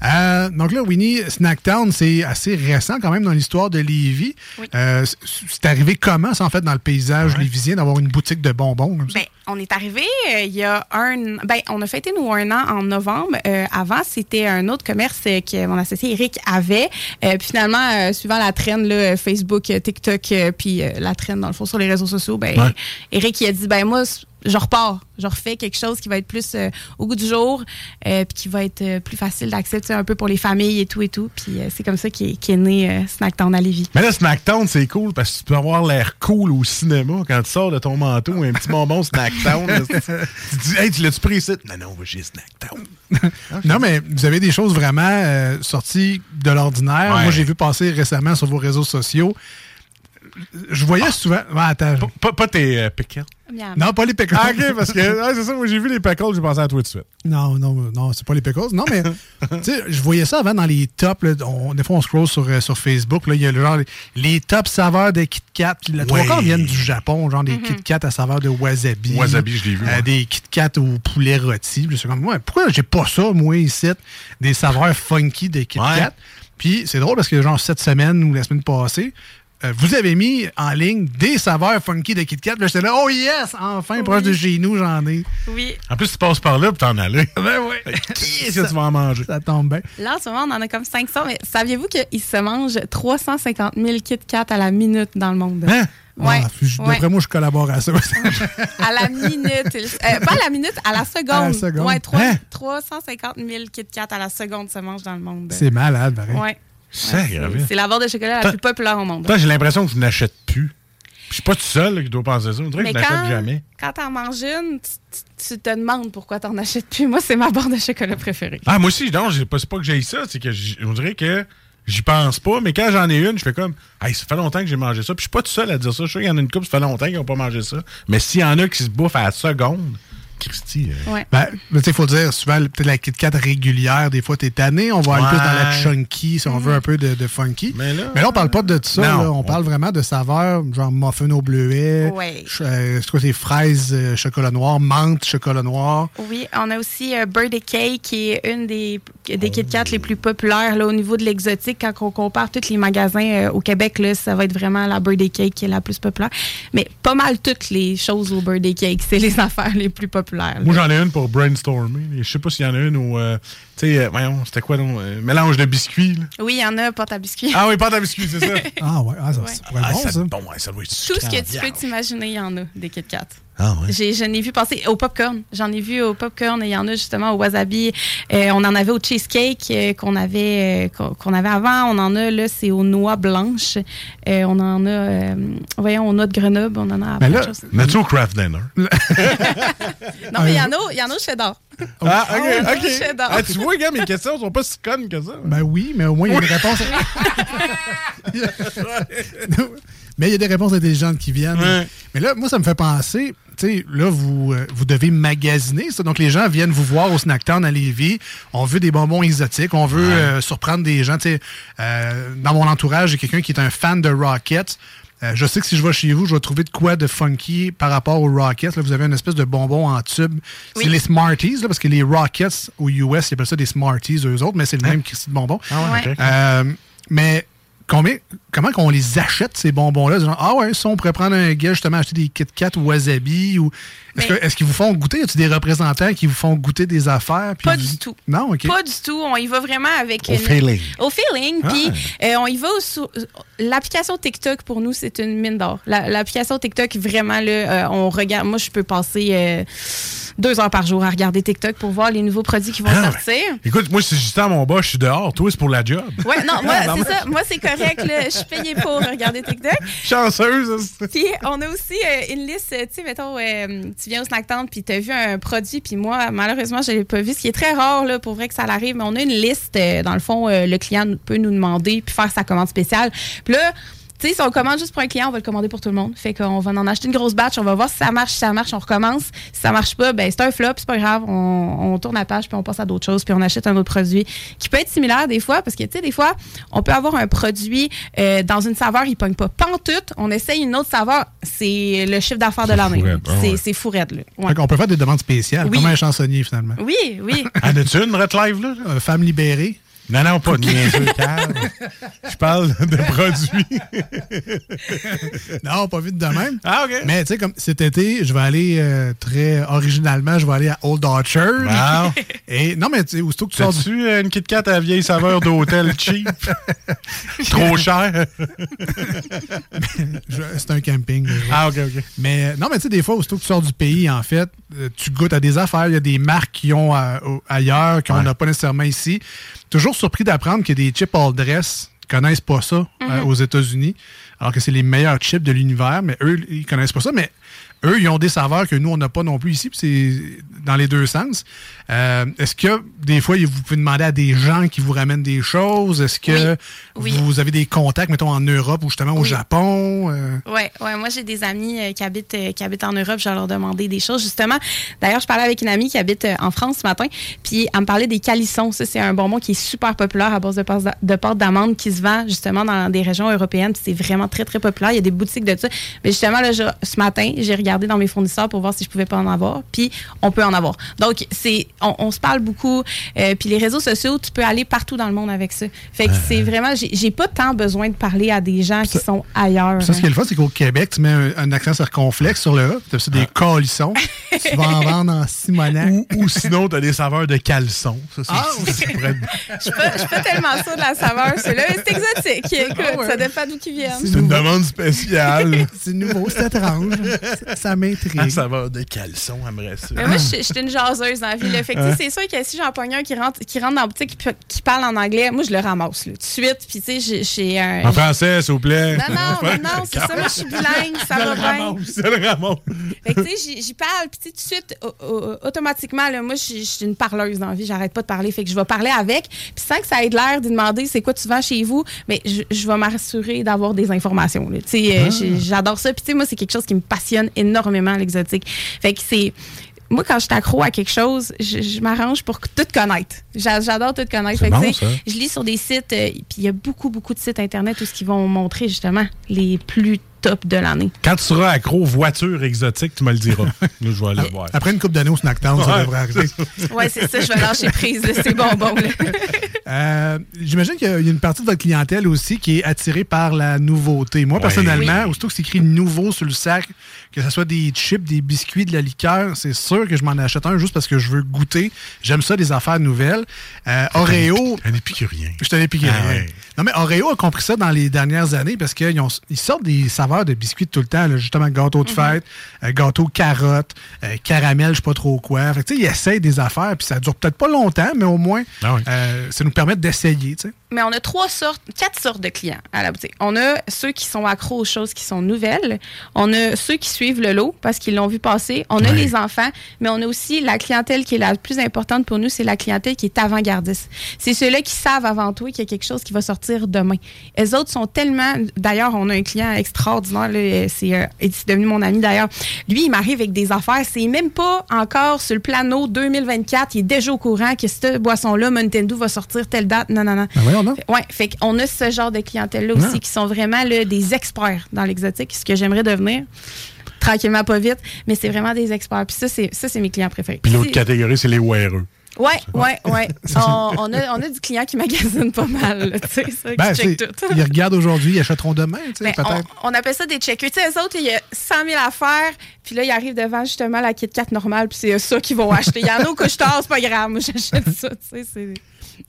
Euh, donc là, Winnie, Snacktown, c'est assez récent quand même dans l'histoire de Lévis. Oui. Euh, c'est arrivé comment, ça, en fait, dans le paysage lévisien, d'avoir une boutique de bonbons comme ça? Ben, on est arrivé euh, il y a un. Ben, on a fêté nous un an en novembre. Euh, avant, c'était un autre commerce que mon associé Eric avait. Euh, puis finalement, euh, suivant la traîne là, Facebook, TikTok, euh, puis euh, la traîne dans le fond sur les réseaux sociaux, ben, Ouais. Eric il a dit ben moi je repars, je refais quelque chose qui va être plus euh, au goût du jour, euh, puis qui va être euh, plus facile d'accès, tu sais, un peu pour les familles et tout et tout. Puis euh, c'est comme ça qu'est qu'est né euh, Snacktown à Lévis. Mais là, Snacktown, c'est cool parce que tu peux avoir l'air cool au cinéma quand tu sors de ton manteau, un petit bonbon Snacktown. tu tu te dis, hey, tu l'as-tu pris ici? Non, non, on va chez Snacktown. Non, mais vous avez des choses vraiment euh, sorties de l'ordinaire. Ouais. Moi, j'ai vu passer récemment sur vos réseaux sociaux. Je voyais souvent. Ouais, attends. Pas, pas tes euh, pickles. Miam. Non, pas les pickles. Ah, ok, parce que ouais, c'est ça, moi j'ai vu les pickles, j'ai pensé à toi tout de suite. Non, non, non, c'est pas les pickles. Non, mais tu sais, je voyais ça avant dans les tops. là, on- des fois, on scroll sur, euh, sur Facebook. là, Il y a le genre les, les top saveurs de Kit Kat. puis La trois Ouais. quarts viennent du Japon, genre des Kit Kat à saveur de wasabi. Wasabi, je l'ai vu, Euh, ouais. des Kit Kat au poulet rôti. Je suis comme, ouais, pourquoi j'ai pas ça, moi, ici? Des saveurs funky de Kit Ouais. Kat. Puis c'est drôle parce que, genre, cette semaine ou la semaine passée, vous avez mis en ligne des saveurs funky de Kit Kat. Là, J'étais là, oh yes, enfin, proche de chez nous, j'en ai. Oui. En plus, tu passes par là pour t'en aller. Ben ouais. Qui est-ce que tu vas en manger? Ça tombe bien. Là, en ce moment, on en a comme 500, mais saviez-vous qu'il se mange 350 000 Kit Kat à la minute dans le monde? Hein? Ouais. Ah, ouais. D'après moi, je collabore à ça. À la minute. Euh, pas à la minute, à la seconde. À la seconde. Ouais, trois- Hein? 350 000 Kit Kat à la seconde se mange dans le monde. c'est malade, pareil. Ouais. C'est. C'est la barre de chocolat la plus populaire au monde. J'ai l'impression que je n'achète plus. Je suis pas tout seul là, qui doit penser ça. On dirait que je n'achète quand, jamais. quand t'en manges une, tu, te demandes pourquoi t'en achètes plus. Moi, c'est ma barre de chocolat préférée. Ah, moi aussi, non, j'ai pas- c'est pas que j'ai ça, c'est que on dirait que j'y pense pas, mais quand j'en ai une, je fais comme, hey, ça fait longtemps que j'ai mangé ça. Puis je suis pas tout seul à dire ça. Je sais qu'il y en a une couple, ça fait longtemps qu'ils ont pas mangé ça. Mais s'il y en a qui se bouffent à la seconde, Christy. euh, Ouais. Ben, mais tu sais, il faut dire, souvent, peut-être la Kit Kat régulière, des fois, t'es tanné. On va aller plus dans la Ouais. chunky, si on veut un peu de, de funky. Mais là, on parle pas de ça. Non. là. On parle vraiment de saveurs, genre muffin au bleuet. Ouais. euh, c'est quoi, c'est fraises, euh, chocolat noir, menthe, chocolat noir. Oui, on a aussi euh, Birthday Cake, qui est une des, des Kit Kat les plus populaires là, au niveau de l'exotique. Quand on compare tous les magasins euh, au Québec, là, ça va être vraiment la Birthday Cake qui est la plus populaire. Mais pas mal toutes les choses au Birthday Cake, c'est les affaires les plus populaires. Moi, j'en ai une pour brainstormer. Je sais pas s'il y en a une au. euh, tu sais, euh, voyons, c'était quoi donc? euh, mélange de biscuits. là. Oui, il y en a, porte à biscuits. Ah oui, pâte à biscuits, c'est ça. Ah ouais, ah, ça, Ouais. ça pourrait être Ah, bon, ça, bon, ouais, ça doit être Tout ce que tu peux t'imaginer, il y en a des Kit Kat. Ah ouais. J'ai, j'en ai vu passer au popcorn. J'en ai vu au popcorn et il y en a justement au wasabi. Euh, on en avait au cheesecake euh, qu'on avait euh, qu'on, qu'on avait avant. On en a là, c'est aux noix blanches. Euh, on en a, euh, voyons, aux noix de Grenoble. On en a. à Mais plein là, de choses. mets-tu au craft dinner? Non, mais il y en a, il y en a au cheddar. Ah, Oh, ok, ok. cheddar. Ah, tu vois, gars, mes questions sont pas si connes que ça. Ben oui, mais au moins, il y a une réponse. mais il y a des réponses intelligentes qui viennent. Ouais. Mais là, moi, ça me fait penser, tu sais, là, vous, euh, vous devez magasiner ça. Donc, les gens viennent vous voir au Snacktown à Lévis. On veut des bonbons exotiques. On veut euh, surprendre des gens. Tu sais, euh, dans mon entourage, j'ai quelqu'un qui est un fan de Rockets. Euh, je sais que si je vais chez vous, je vais trouver de quoi de funky par rapport aux Rockets. Là, vous avez une espèce de bonbon en tube. C'est les Smarties, là, parce que les Rockets aux US, ils appellent ça des Smarties, eux autres, mais c'est le même Christy de bonbon. Ah ouais. Euh, mais combien, comment qu'on les achète, ces bonbons-là? Ah ouais, ça, on pourrait prendre un gars, justement, acheter des Kit Kat ou Wasabi. Ou... Est-ce, qu'ils vous font goûter? Y a-t-il des représentants qui vous font goûter des affaires? puis Pas vous- du tout. Non, OK. Pas du tout. On y va vraiment avec. Au une- feeling. Au feeling. Ah. Puis euh, on y va sur. L'application TikTok, pour nous, c'est une mine d'or. La- L'application TikTok, vraiment, là, euh, on regarde. Moi, je peux passer euh, deux heures par jour à regarder TikTok pour voir les nouveaux produits qui vont Ah, sortir. Écoute, moi, si j'étais à mon bas, je suis dehors. Toi, c'est pour la job. Ouais, non, moi, Ah, c'est ça. Moi, c'est correct. Je suis payée pour regarder TikTok. Chanceuse. ça. Puis on a aussi euh, une liste, tu sais, mettons, euh, tu viens au Snack Town puis tu as vu un produit, puis moi, malheureusement, je l'ai pas vu, ce qui est très rare, là, pour vrai que ça l'arrive, mais on a une liste, euh, dans le fond, euh, le client peut nous demander, puis faire sa commande spéciale. Puis là, tu sais, si on commande juste pour un client, on va le commander pour tout le monde. Fait qu'on va en acheter une grosse batch, on va voir si ça marche, si ça marche, on recommence. Si ça marche pas, ben c'est un flop, c'est pas grave, on, on tourne la page, puis on passe à d'autres choses, puis on achète un autre produit qui peut être similaire des fois, parce que, tu sais, des fois, on peut avoir un produit euh, dans une saveur, il pogne pas pantoute, on essaye une autre saveur, c'est le chiffre d'affaires de l'année. ah C'est ouais. c'est fourette, là. Ouais. Fait qu'on peut faire des demandes spéciales, Oui. comme un chansonnier, finalement. Oui, oui. En as-tu une, Red Live, là? Euh, femme libérée? Non, non, pas de niaiseux, calme. Je parle de produits. Non, pas vite de même. Ah, OK. Mais tu sais, comme cet été, je vais aller euh, très originalement, je vais aller à Old Orchard. Wow. Et non, mais tu sais, aussitôt que tu sors du T'as-tu euh, une Kit Kat à la vieille saveur d'hôtel cheap? Trop cher? C'est un camping. déjà. Ah, OK, OK. Mais euh, non, mais tu sais, des fois, aussitôt que tu sors du pays, en fait, tu goûtes à des affaires. Il y a des marques qui ont ailleurs, qu'on Ouais. n'a pas nécessairement ici. Toujours surpris d'apprendre que des chips all dress connaissent pas ça euh, aux États-Unis, alors que c'est les meilleurs chips de l'univers, mais eux, ils connaissent pas ça. Mais eux, ils ont des saveurs que nous, on n'a pas non plus ici, puis c'est dans les deux sens. Euh, Est-ce que des fois, vous pouvez demander à des gens qui vous ramènent des choses? Est-ce que Oui. vous avez des contacts, mettons, en Europe ou justement au Oui. Japon? euh? Ouais, ouais, moi j'ai des amis euh, qui habitent euh, qui habitent en Europe, je vais leur demander des choses justement. D'ailleurs, je parlais avec une amie qui habite en France ce matin, puis elle me parlait des calissons. Ça c'est un bonbon qui est super populaire à base de de pâte d'amande qui se vend justement dans des régions européennes, c'est vraiment très très populaire, il y a des boutiques de ça. Mais justement là je- ce matin, j'ai regardé dans mes fournisseurs pour voir si je pouvais pas en avoir, puis on peut en avoir. Donc c'est on, on se parle beaucoup euh, puis les réseaux sociaux, tu peux aller partout dans le monde avec ça. Fait que c'est vraiment j'ai pas tant besoin de parler à des gens qui sont ailleurs. Ça, ce qui est le fun, c'est qu'au Québec, tu mets un, un accent circonflexe sur le A, tu as des calissons. tu vas en vendre en Simonac. Ou, ou sinon, t'as des saveurs de caleçon. Ça, c'est- Ah, oui. ça pourrait être- Je suis pas, je suis pas tellement sûre de la saveur. C'est là, c'est exotique. Écoute, Ah ouais. ça dépend d'où qu'ils viennent. C'est C'est une demande spéciale. c'est nouveau, c'est étrange. Ça- m'intrigue. Ah, ça va de caleçon, aimerait ça. Mais moi, je je suis une jaseuse dans la vie. là. Fait que, c'est sûr que si j'en pogne un qui rentre, qui rentre dans la boutique qui, qui parle en anglais, moi, je le ramasse là, tout de suite. Puis, tu sais, j'ai- un. En français, s'il vous plaît. Non, non, non, non, c'est ça. Moi, je suis bilingue, ça va bien. C'est le Ramon. Fait que, tu sais, j'y- parle, puis tu sais, tout de suite, au- au- automatiquement, là, moi, je suis- je une parleuse dans la vie, j'arrête pas de parler, fait que je vais parler avec, puis sans que ça ait de l'air de demander c'est quoi tu vends chez vous, mais je, je vais m'assurer d'avoir des informations. Tu sais, euh, Ah. j'adore ça, puis tu sais, moi, c'est quelque chose qui me passionne énormément, l'exotique. Fait que c'est... Moi, quand je suis accro à quelque chose, je, je m'arrange pour tout connaître. J'a- J'adore tout connaître. Fait bon, ça. Je lis sur des sites, euh, puis il y a beaucoup, beaucoup de sites Internet où ce qu'ils vont montrer, justement, les plus top de l'année. Quand tu seras accro aux voitures exotiques, tu me le diras. Là, je vais aller voir. Après une coupe d'années au Snacktown, ça Ouais. devrait arriver. Ouais, c'est ça, je vais lâcher prise de ces bonbons. Euh, J'imagine qu'il y a une partie de votre clientèle aussi qui est attirée par la nouveauté. Moi, Ouais. personnellement, aussitôt que c'est écrit nouveau sur le sac, que ce soit des chips, des biscuits, de la liqueur, c'est sûr que je m'en achète un juste parce que je veux goûter. J'aime ça, des affaires nouvelles. Euh, Oreo. Un épicurien. Je suis un épicurien. Ah ouais. Non, mais Oreo a compris ça dans les dernières années parce qu'ils sortent des saveurs de biscuits tout le temps. là. justement, gâteau de fête, euh, gâteau carotte, euh, caramel, je sais pas trop quoi. Fait que, tu sais, ils essayent des affaires, puis ça dure peut-être pas longtemps, mais au moins, euh, ça nous permet d'essayer. Mais on a trois sortes, quatre sortes de clients à la boutique. On a ceux qui sont accros aux choses qui sont nouvelles. On a ceux qui suivent le lot parce qu'ils l'ont vu passer. On a Ouais. les enfants, mais on a aussi la clientèle qui est la plus importante pour nous, c'est la clientèle qui est avant-gardiste. C'est ceux-là qui savent avant tout qu'il y a quelque chose qui va sortir demain. Les autres sont tellement... D'ailleurs, on a un client extraordinaire, c'est euh, devenu mon ami d'ailleurs. Lui, il m'arrive avec des affaires. C'est même pas encore sur le plano 2024. Il est déjà au courant que cette boisson-là, Nintendo va sortir telle date. Non, non, non. Ben Ouais, fait qu'on a ce genre de clientèle-là aussi Ah. qui sont vraiment là, des experts dans l'exotique, ce que j'aimerais devenir. Tranquillement, pas vite, mais c'est vraiment des experts. Puis ça, c'est ça, c'est mes clients préférés. Puis l'autre catégorie, c'est les weareux. Ouais, ouais, ouais. on, on a, on a du client qui magasine pas mal, là, tu sais, ça, qui Ben, check c'est- tout. ils regardent aujourd'hui, ils achèteront demain, tu sais, Ben, peut-être. on, on appelle ça des checkers. Tu sais, eux autres, il y a 100 000 affaires, puis là, ils arrivent devant justement la Kit Kat normale, puis c'est ça qu'ils vont acheter. Il y en a au couche-tard, c'est pas grave, moi j'achète ça, tu sais. c'est-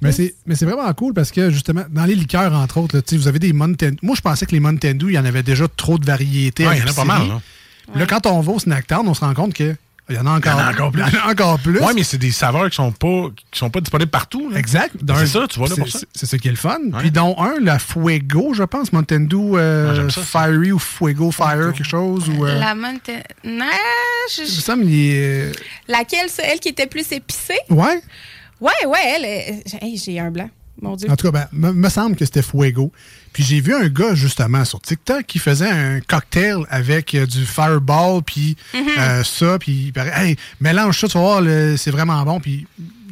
Mais c'est, mais c'est vraiment cool parce que justement, dans les liqueurs, entre autres, là, tu sais, vous avez des Mountain Moi, je pensais que les Mountain Dew, il y en avait déjà trop de variétés. Ouais, il y en a pas mal, là. Quand on va au Snacktown, on se rend compte que il y en a encore, en encore plus. il y en a encore plus. Ouais, mais c'est des saveurs qui sont pas, qui sont pas disponibles partout. là. Exact. C'est D'un- ça, tu vois là c'est- pour ça. C'est c'est ça qui est le fun. Puis dont un, la Fuego, je pense, Mountain Dew euh, Ah. Fiery ou Fuego Fire, quelque chose. Ou, euh, La Mountain... Non, je- semble qu'il est... Laquelle, ça? Elle qui était plus épicée? Ouais. Ouais, ouais, elle. hey, j'ai un blanc. Mon Dieu. En tout cas, ben, me, me semble que c'était Fuego. Puis j'ai vu un gars, justement, sur TikTok qui faisait un cocktail avec euh, du Fireball, puis Mhm. euh, ça, puis il paraît, hey, mélange ça, tu vas voir, le- c'est vraiment bon. Puis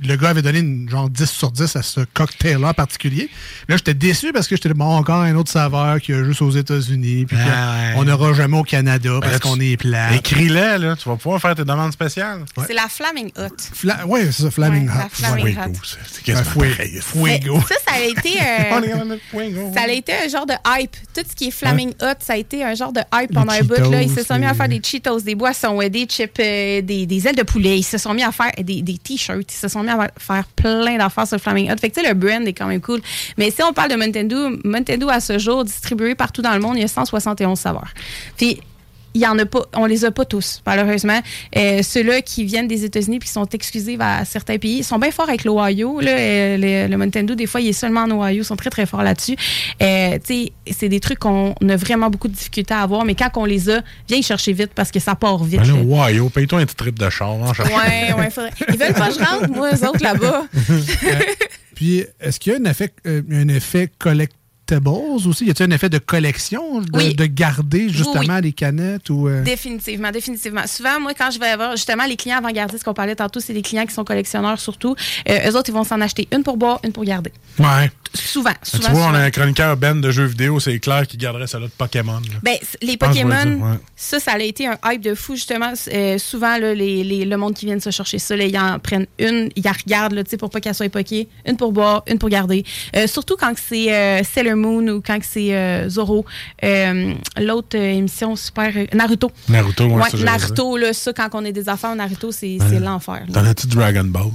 le gars avait donné une, genre 10 sur 10 à ce cocktail-là en particulier. Là, j'étais déçu parce que j'étais bon, encore un autre saveur qu'il y a juste aux États-Unis, puis Ah, qu'on n'aura jamais au Canada Ben parce qu'on est plat. Écris-les, là. Tu vas pouvoir faire tes demandes spéciales. C'est la Flaming Hot. Fla ouais, c'est ça, Flaming Ouais, la Hot. Flaming Fuego, Hot. c'est- quasiment Fuego. pareil. Fuego. Ça, ça a été. euh, On est. Ça a été un genre de hype. Tout ce qui est Flaming Hot, ça a été un genre de hype pendant un bout. Là. Ils se sont mis à faire des Cheetos, des boissons, euh, des chips, euh, des, des ailes de poulet. Ils se sont mis à faire des, des t-shirts. Ils se sont mis à faire plein d'affaires sur Flaming Hot. Fait que tu sais, le brand est quand même cool. Mais si on parle de Nintendo, Nintendo à ce jour, distribué partout dans le monde, il y a 171 saveurs. Puis il y en a pas, on les a pas tous, malheureusement. Euh, Ceux-là qui viennent des États-Unis puis qui sont exclusifs à certains pays, ils sont bien forts avec l'Ohio. Euh, le, le Nintendo, des fois, il est seulement en Ohio, ils sont très très forts là-dessus. Euh, c'est des trucs qu'on a vraiment beaucoup de difficultés à avoir, mais quand on les a, viens y chercher vite parce que ça part vite. Ben. Ohio, paye-toi un petit trip de char. hein, Ouais, ouais, faudrait. Ils veulent pas que je rentre, moi, eux autres, là-bas. Puis, est-ce qu'il y a un effet, euh, un effet collectibles aussi? Y a-t-il un effet de collection, de, Oui. de garder justement Oui, les canettes? ou euh, Définitivement, définitivement. Souvent, moi, quand je vais avoir justement les clients avant-gardistes qu'on parlait tantôt, c'est des clients qui sont collectionneurs surtout. Euh, eux autres, ils vont s'en acheter une pour boire, une pour garder. Ouais. Souvent, Tu souvent. vois, on a un chroniqueur Ben de jeux vidéo, c'est clair qu'il garderait celle-là de Pokémon. là. Ben, les Pokémon, le dire, ouais. ça, ça a été un hype de fou, justement. Euh, souvent, là, les, les- le monde qui vient de se chercher ça, là, ils en prennent une, ils la regardent là, tu pour pas qu'elle soit époquée, une pour boire, une pour garder. Euh, surtout quand c'est euh, Sailor Moon ou quand c'est Zoro. L'autre émission super... Naruto. Naruto, ouais, Ouais, ça, Naruto, là, ça, quand on est des affaires, Naruto, c'est l'enfer. là. T'en as-tu Dragon Ball?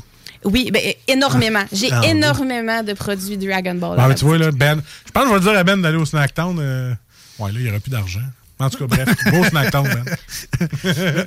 Oui, ben, énormément. J'ai Ah, énormément de produits Dragon Ball. Ah, mais tu vois, là, Ben, je pense que je vais dire à Ben d'aller au Snacktown. Euh, Ouais, là, il n'y aurait plus d'argent. En tout cas, bref, gros snacktown, man.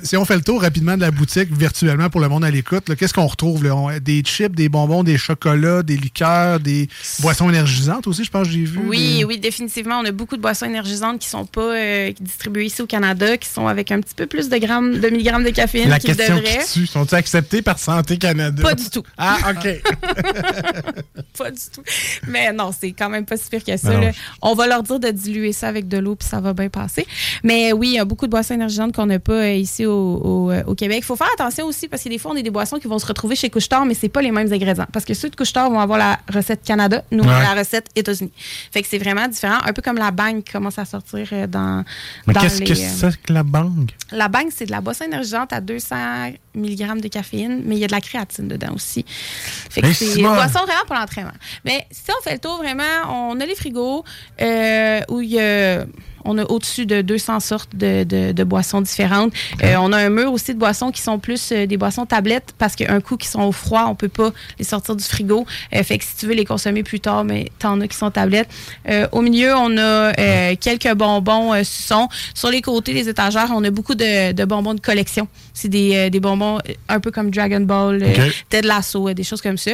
si on fait le tour rapidement de la boutique virtuellement pour le monde à l'écoute, qu'est-ce qu'on retrouve? là? On- Des chips, des bonbons, des chocolats, des liqueurs, des boissons énergisantes aussi, je pense que j'ai vu. Oui, Des- oui, définitivement. On a beaucoup de boissons énergisantes qui sont pas euh, distribuées ici au Canada, qui sont avec un petit peu plus de grammes, de milligrammes de caféine La qu'ils question devraient. qui tue, sont-ils acceptés par Santé Canada? Pas du tout. Ah, OK. pas du tout. Mais non, c'est quand même pas si pire que ça. On va leur dire de diluer ça avec de l'eau, puis ça va bien passer. Mais oui, il y a beaucoup de boissons énergisantes qu'on n'a pas euh, ici au, au, euh, au Québec. Il faut faire attention aussi parce que des fois, on a des boissons qui vont se retrouver chez Couche-Tard, mais c'est pas les mêmes ingrédients. Parce que ceux de Couche-Tard vont avoir la recette Canada, nous, Ouais. la recette États-Unis. Fait que c'est vraiment différent. Un peu comme la bang qui commence à sortir euh, dans, Mais qu'est-ce que c'est que la bang? la bang, c'est de la boisson énergisante à 200 mg de caféine, mais il y a de la créatine dedans aussi. Fait que c'est une boisson vraiment pour l'entraînement. Mais si on fait le tour, vraiment, on a les frigos euh, où il y a. On a au-dessus de 200 sortes de, de- de boissons différentes. Euh, on a un mur aussi de boissons qui sont plus euh, des boissons tablettes parce qu'un coup qui sont au froid, on peut pas les sortir du frigo. Euh, fait que si tu veux les consommer plus tard, mais t'en as qui sont tablettes. Au milieu, on a euh, quelques bonbons suçons. Sur les côtés, les étagères, on a beaucoup de, de bonbons de collection. C'est des, euh, des bonbons euh, un peu comme Dragon Ball, euh. Ted Lasso, des choses comme ça.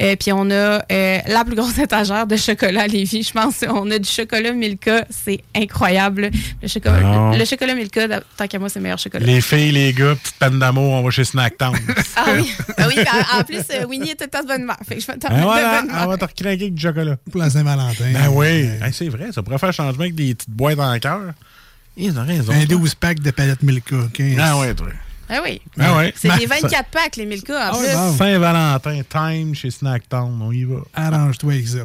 Euh, puis on a euh, la plus grosse étagère de chocolat à Lévis. Je pense on a du chocolat Milka. C'est incroyable. Le chocolat, Non. le chocolat Milka, tant qu'à moi, c'est le meilleur chocolat. Les filles, les gars, petite peine d'amour, on va chez Snacktown. Ah oui, ah oui en, en plus, Winnie était de bonne humeur. Fait que je vais t'en Ben voilà, on va te recraquer avec du chocolat. Pour la Saint-Valentin. Ben oui, Hey, c'est vrai, ça pourrait faire changement avec des petites boîtes en cœur. Ils ont raison. Un toi. 12 packs de palettes Milka. OK? Ah ouais, toi. Ah oui. Ah ouais. C'est des Ben, 24 packs, les Milka, en plus. Saint-Valentin, time chez Snacktown, on y va. Arrange-toi ça.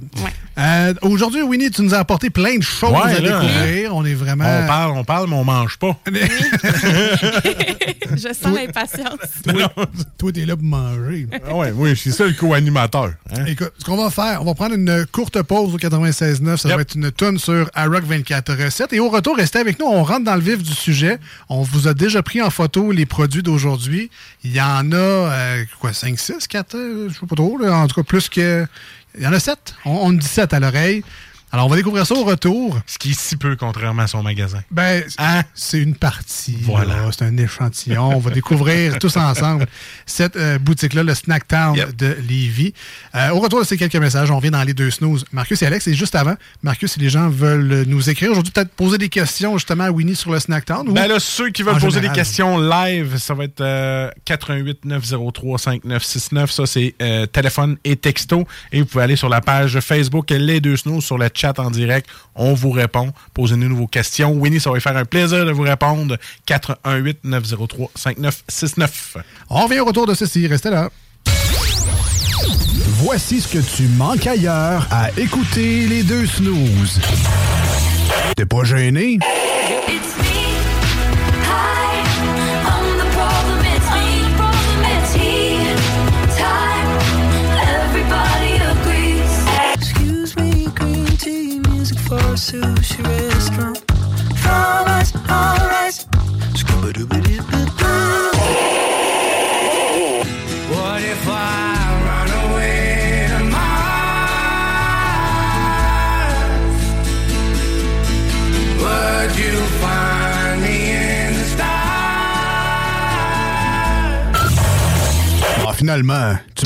Euh, Aujourd'hui, Winnie, tu nous as apporté plein de choses Ouais, à là, découvrir. On est vraiment. On parle, on parle, mais on mange pas. je sens l'impatience. Toi, t'es là pour manger. Ah ouais, oui, je suis ça le co-animateur. hein. Écoute, ce qu'on va faire, on va prendre une courte pause au 96.9. Ça va être une tonne sur iRock 24 recettes. Et au retour, restez avec nous. On rentre dans le vif du sujet. On vous a déjà pris en photo les produits d'aujourd'hui. Il y en a, euh, quoi, 5, 6, 4, euh, je sais pas trop. En tout cas, plus que... Il y en a 7. On, on dit 7 à l'oreille. Alors, on va découvrir ça au retour. Ce qui est si peu, contrairement à son magasin. Ben, c'est une partie. Voilà. là. C'est un échantillon. On va découvrir tous ensemble cette euh, boutique-là, le Snack Town de Lévis. Euh, au retour de ces quelques messages, on vient dans les deux snooze. Marcus et Alex, et juste avant, Marcus, si les gens veulent nous écrire aujourd'hui, peut-être poser des questions justement à Winnie sur le Snack Town. ou- Ben là, ceux qui veulent En poser général. des questions live, ça va être euh, 88 903 5969. Ça, c'est euh, téléphone et texto. Et vous pouvez aller sur la page Facebook Les Deux Snows sur le chat en direct. On vous répond. Posez-nous vos questions. Winnie, ça va lui faire un plaisir de vous répondre. 88 903 5969. On revient au retour de ceci. Restez là. Voici ce que tu manques ailleurs à écouter les deux snooze. T'es pas gêné? Sushi if I? Ah, finalement, tu...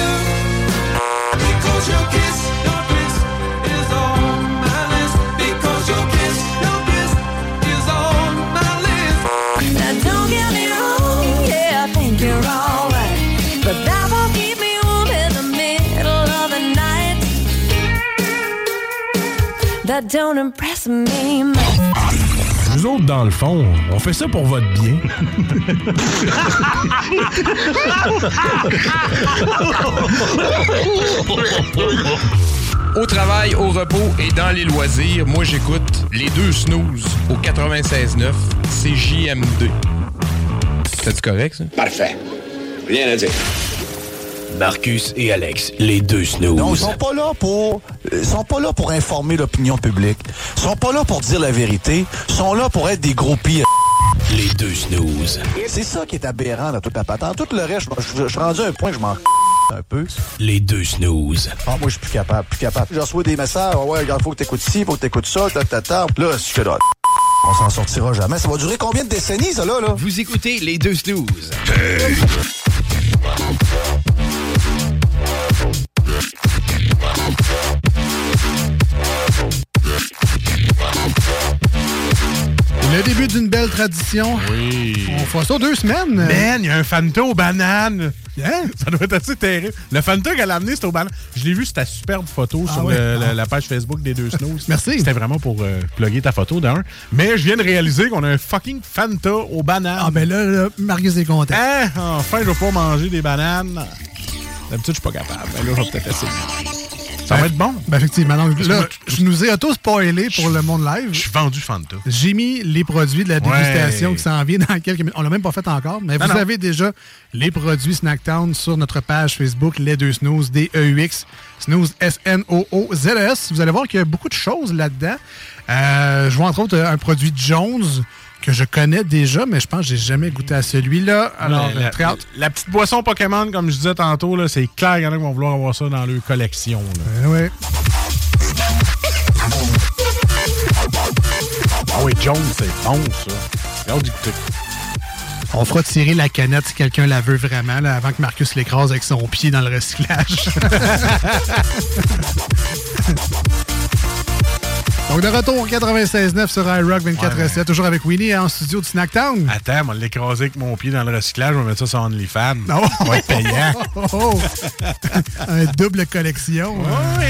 Don't impress me much. Nous autres, dans le fond, on fait ça pour votre bien. Au travail, au repos et dans les loisirs, moi j'écoute les deux snooze au 96.9 CJM2. C'est-tu correct, ça? Parfait. Rien à dire. Marcus et Alex, les deux snooze. Non, ils sont pas là pour ils sont pas là pour informer l'opinion publique. Ils sont pas là pour dire la vérité, ils sont là pour être des groupies. Les deux snooze. C'est ça qui est aberrant dans toute la patente. Tout le reste, je, suis rendu à un point que je m'en un peu. Les deux snooze. Ah, moi, je suis plus capable, plus capable. Je reçois des messages, Ah ouais, il faut que t'écoutes ci, faut que t'écoutes ça, ta, ta, ta. Là, je. On s'en sortira jamais. Ça va durer combien de décennies, ça, là, là? Vous écoutez les deux snooze. Le début d'une belle tradition. Oui. On fera ça deux semaines. Man, il y a un Fanta aux bananes. Hein? Ça doit être assez terrible. Le Fanta qu'elle a amené, c'était aux bananes. Je l'ai vu, c'était superbe photo Ah sur le- Ah. la, la page Facebook des deux snooze. Merci. C'était vraiment pour euh, plugger ta photo d'un. Mais je viens de réaliser qu'on a un fucking Fanta aux bananes. Ah, ben là, là, Marius est content. Hein? Enfin, je vais pas manger des bananes. D'habitude, je suis pas capable. Mais là, je vais peut-être essayer. Ça va être bon. Ben, effectivement. Donc, là, je nous ai auto-spoilé pour le monde live. Je suis vendu Fanta. J'ai mis les produits de la dégustation Ouais. qui s'en vient dans quelques minutes. On l'a même pas fait encore, mais Non, vous non. avez déjà les produits Snacktown sur notre page Facebook, les deux snooze, D-E-U-X, snooze, S-N-O-O-Z-E-S. Vous allez voir qu'il y a beaucoup de choses là-dedans. Euh, je vois entre autres un produit Jones que je connais déjà, mais je pense que j'ai jamais goûté à celui-là. Alors, la, petite boisson Pokémon, comme je disais tantôt, c'est clair qu'il y en a qui vont vouloir avoir ça dans leur collection. là. Euh, ouais. Ah oui, Jones, c'est bon, ça. On fera tirer la canette si quelqu'un la veut vraiment, là, avant que Marcus l'écrase avec son pied dans le recyclage. Donc, de retour au 96.9 sur iRock 24.7, toujours avec Winnie en studio de Snacktown. Attends, on va l'écraser avec mon pied dans le recyclage, on va mettre ça sur OnlyFans. Oh! Ça va être payant. Oh, oh. Un double collection. Oui.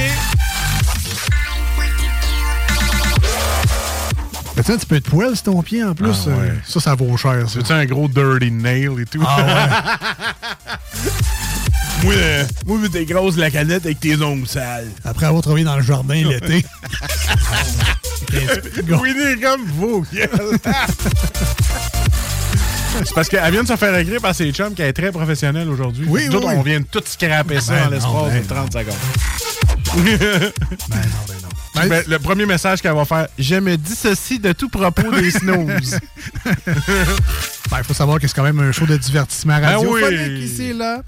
Mais tu un petit peu de poil sur ton pied en plus. Ah, ouais. euh, Ça, ça vaut cher. Ça. C'est un gros dirty nail et tout? Ah, moi, euh, moi, mais t'es grosse la canette avec tes ongles sales. Après avoir travaillé dans le jardin l'été. Est comme gueules. C'est parce qu'elle vient de se faire écrire par ses chums qu'elle est très professionnelle aujourd'hui. Oui, Nous oui, on vient de tout scraper ça Ben en l'espace ben de 30 secondes. Ben non, ben non. Ben, le premier message qu'elle va faire, je me dissocie de tout propos des snooze. Ben, il faut savoir que c'est quand même un show de divertissement Ben radiophonique oui. ici, là.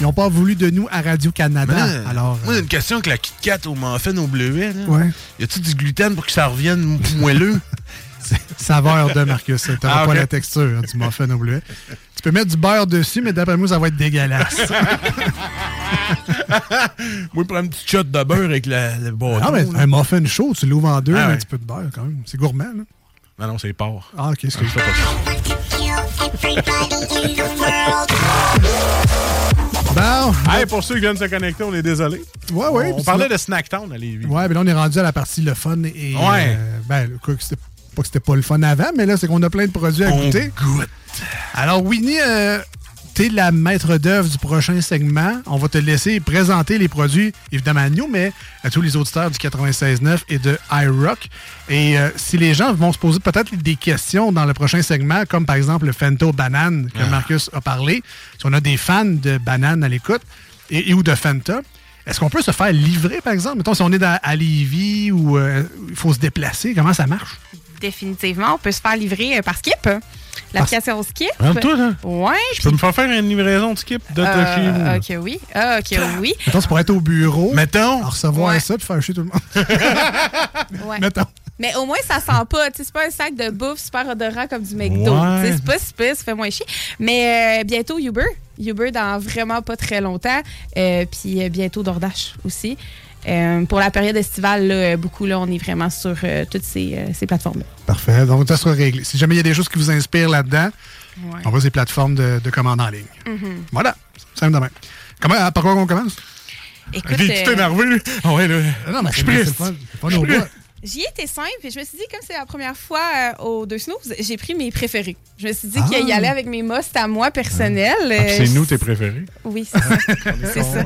Ils n'ont pas voulu de nous à Radio-Canada. Alors, moi, j'ai une question que la Kit Kat au muffin au bleuet. Là. Ouais. Y a-tu du gluten pour que ça revienne moelleux? saveur de Marcus. Tu n'auras Ah, pas la texture hein, du muffin au bleuet. Tu peux mettre du beurre dessus, mais d'après moi, ça va être dégueulasse. moi, je prends une petite shot de beurre avec la, le bâton. Ah, mais là. un muffin chaud, tu l'ouvres en deux, Ah, ouais. un petit peu de beurre quand même. C'est gourmand, là. Non, non, c'est porc. Ah, ok, excuse fais Bon. Hey, pour ceux qui viennent se connecter, on est désolé. Ouais, ouais. On parlait de Snacktown à Lévis. Ouais, mais là, on est rendu à la partie le fun et. Ouais. euh, ben, quoi que c'était pas que c'était pas le fun avant, mais là, c'est qu'on a plein de produits à On goûter. goûte. Alors, Winnie, euh, t'es la maître d'œuvre du prochain segment. On va te laisser présenter les produits, évidemment à nous, mais à tous les auditeurs du 96.9 et de iRock. Et euh, si les gens vont se poser peut-être des questions dans le prochain segment, comme par exemple le Fento Banane que Ah. Marcus a parlé, si on a des fans de bananes à l'écoute et, et ou de Fanta, est-ce qu'on peut se faire livrer, par exemple? Mettons, si on est dans- à Lévis ou euh, il faut se déplacer, comment ça marche? Définitivement, on peut se faire livrer euh, par Skip. L'application Skip. Rentre-toi, là. Ouais. Je peux me faire faire une livraison de skip de Euh, ok, oui. Ah, ok, oui. Mettons, c'est pour être au bureau, Mettons. à recevoir Ouais. ça puis faire chier tout le monde. Ouais. Mettons. Mais au moins, ça sent pas. Tu sais, C'est pas un sac de bouffe super odorant comme du McDo. Ouais. Tu sais, C'est pas si pire, ça fait moins chier. Mais euh, bientôt, Uber. Uber dans vraiment pas très longtemps. Euh, Puis euh, bientôt, DoorDash aussi. Euh, pour la période estivale, là, beaucoup, là, on est vraiment sur euh, toutes ces, euh, ces plateformes-là. Parfait. Donc, ça sera réglé. Si jamais il y a des choses qui vous inspirent là-dedans, Ouais. on va sur les plateformes de, de commande en ligne. Mhm. Voilà. Simple de même. Comment, par quoi on commence? Écoute, T'es énervé. Ah ouais, là. Non, mais Je c'est suis pas suis nos. J'y étais simple, et je me suis dit, comme c'est la première fois euh, aux deux snooze, j'ai pris mes préférés. Je me suis dit Ah. qu'il y allait avec mes musts à moi personnels. Ah, puis euh, c'est nous tes préférés? Oui, c'est ça. c'est ça.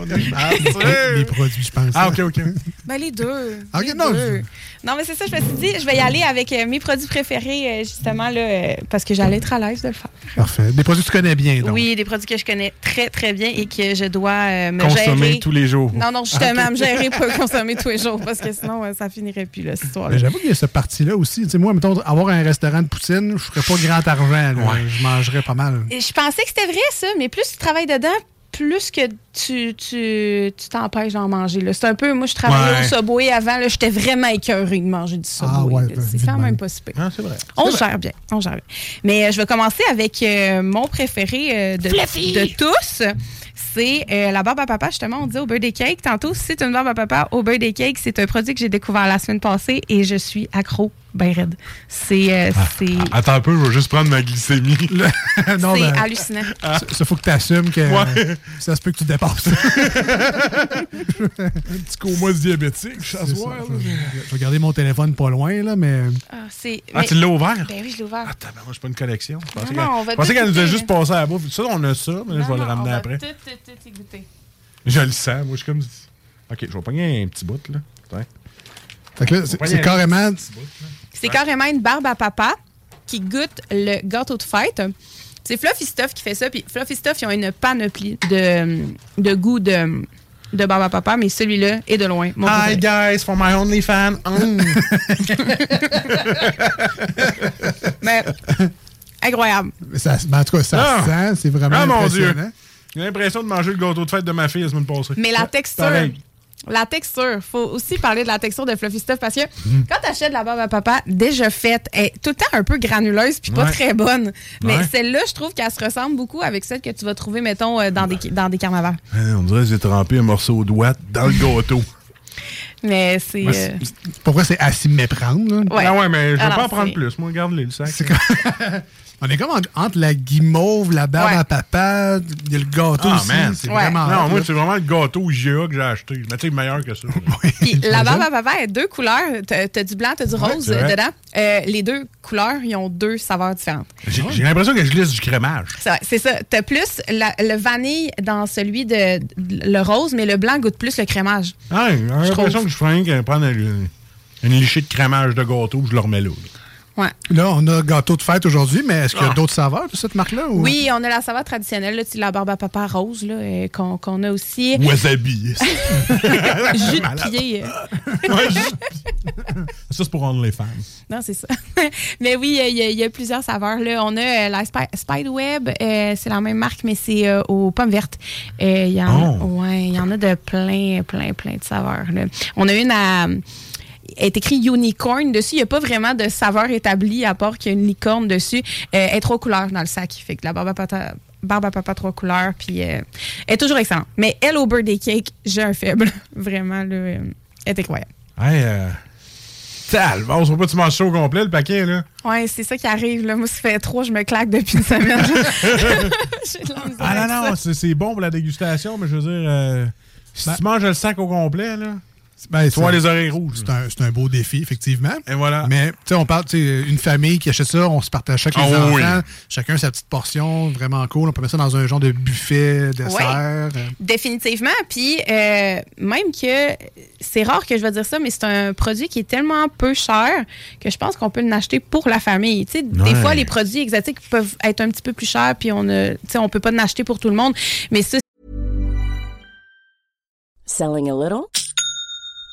Les produits, je pense. Ah, OK, OK. Ben, les deux. Ok, les non, deux. Non, mais c'est ça, je me suis dit, je vais y aller avec euh, mes produits préférés, euh, justement, là, euh, parce que j'allais être à l'aise de le faire. Parfait. Des produits que tu connais bien, donc. Oui, des produits que je connais très, très bien et que je dois euh, me Consommer gérer. tous les jours. Non, non, justement, me gérer pour consommer tous les jours, parce que sinon, euh, ça finirait plus, là, cette histoire-là. Mais J'avoue qu'il y a cette partie-là aussi. Tu sais, moi, mettons, avoir un restaurant de poutine, je ferais pas grand argent. Je mangerais pas mal. Et Je pensais que c'était vrai, ça, mais plus tu travailles dedans, plus que tu tu tu t'empêches d'en manger. C'est un peu, moi, je travaillais Ouais. au Subway avant, j'étais vraiment écœurée de manger du Subway. Ah ouais, là. ben, c'est quand même. pas super. Ah, c'est vrai. On gère bien, on gère bien. Mais euh, je vais commencer avec euh, mon préféré euh, de, de tous. C'est euh, la barbe à papa, justement, on dit au birthday cake. Tantôt, c'est une barbe à papa au birthday cake. C'est un produit que j'ai découvert la semaine passée et je suis accro, ben raide. C'est euh, c'est Attends un peu, je vais juste prendre ma glycémie. c'est ben, hallucinant. ça, ça, faut que tu assumes que Ouais. ça se peut que tu dépasses. Un petit coma diabétique, je. Je vais garder mon téléphone pas loin, là, mais. Ah, c'est- Ah, tu l'as ouvert? Ben oui, je l'ai ouvert. Attends, ben, moi, j'ai pas une collection. Je pensais Non, qu'elle non, on va je pensais tout qu'elle nous a juste passé à la bouffe. Ça, on a ça, mais là, je vais le ramener on va après. Tout, tout, tout goûter. Je le sens, moi, je suis comme. Ok, je vais pogner un petit bout, là. Fait que là, c'est c'est carrément. C'est carrément une barbe à papa qui goûte le gâteau de fête. C'est Fluffy Stuff qui fait ça. Puis Fluffy Stuff, ils ont une panoplie de, de goûts de, de barbe à papa, mais celui-là est de loin. Mon Hi, préféré. guys, for my only fan. Mm. Mais, incroyable. Ça, ben, en tout cas, ça Ah. se sent. C'est vraiment Ah, mon Dieu. impressionnant. J'ai l'impression de manger le gâteau de fête de ma fille la semaine passée. Mais la texture, pareil. La texture, faut aussi parler de la texture de Fluffy Stuff parce que Mm. quand tu achètes la barbe à papa déjà faite, elle est tout le temps un peu granuleuse puis pas Ouais. très bonne. Mais Ouais. celle-là, je trouve qu'elle se ressemble beaucoup avec celle que tu vas trouver, mettons, euh, dans des, dans des carnavals. On dirait que j'ai trempé un morceau au doigt dans le gâteau. Mais c'est. Ouais, euh, c'est- Pour vrai, c'est à s'y méprendre. là? Ah ouais, mais je vais Ah pas en prendre c'est- plus. Moi, regarde-les, le sac. On est comme en- entre la guimauve, la barbe Ouais. à papa, il y a le gâteau Ah, aussi. man. C'est Ouais. vraiment. Non, moi, là. c'est vraiment le gâteau IGA que j'ai acheté. Mais tu sais, meilleur que ça. Puis la barbe à papa a deux couleurs. T'as as du blanc, t'as du rose dedans. Euh, les deux couleurs, ils ont deux saveurs différentes. J'ai j'ai l'impression que je glisse du crémage. C'est ça. T'as plus la- le vanille dans celui de, de- le rose, mais le blanc goûte plus le crémage. Ah, j'ai l'impression trouve. que je ferais prendre une, une lichée de crémage de gâteau, je le remets là. là. Ouais. Là, on a gâteau de fête aujourd'hui, mais est-ce qu'il y a Ah. d'autres saveurs de cette marque-là? ou- Oui, on a la saveur traditionnelle, là, la barbe à papa rose, euh, qu'on a aussi. Wasabi. Jus de pied. Ouais, ça, c'est pour rendre les fans. Non, c'est ça. mais oui, il y, a- il y a plusieurs saveurs. Là. On a euh, la Spi- Spiderweb, euh, c'est la même marque, mais c'est euh, aux pommes vertes. Euh, Il y, en- Oh. ouais, y en a de plein, plein, plein de saveurs. là. On a une à. Est écrit unicorn dessus. Il n'y a pas vraiment de saveur établie à part qu'il y a une licorne dessus. Euh, elle est trois couleurs dans le sac. Fait que la barbe à papa, barbe à papa trois couleurs. Puis euh, elle est toujours excellente. Mais elle au birthday cake, j'ai un faible. Vraiment, là, euh, elle est incroyable. Hey, euh. On pas tu manges ça au complet, le paquet, là. Ouais, c'est ça qui arrive. Là. Moi, ça fait trop, je me claque depuis une semaine. J'ai de Ah non, non, c'est c'est bon pour la dégustation, mais je veux dire, si Ben- tu manges le sac au complet, là, Ben, c'est- les oreilles rouges. C'est un, c'est un beau défi, effectivement. Et voilà. Mais, tu sais, on parle, tu sais, une famille qui achète ça, on se partage chaque les enfants, oui. chacun sa petite portion, vraiment cool. On peut mettre ça dans un genre de buffet, dessert. euh. Définitivement. Puis, euh, même que c'est rare que je vais dire ça, mais c'est un produit qui est tellement peu cher que je pense qu'on peut l'acheter pour la famille. Tu sais, des fois, les produits exotiques peuvent être un petit peu plus chers, puis on ne, tu sais, on peut pas l'acheter pour tout le monde. Mais ça, Selling a little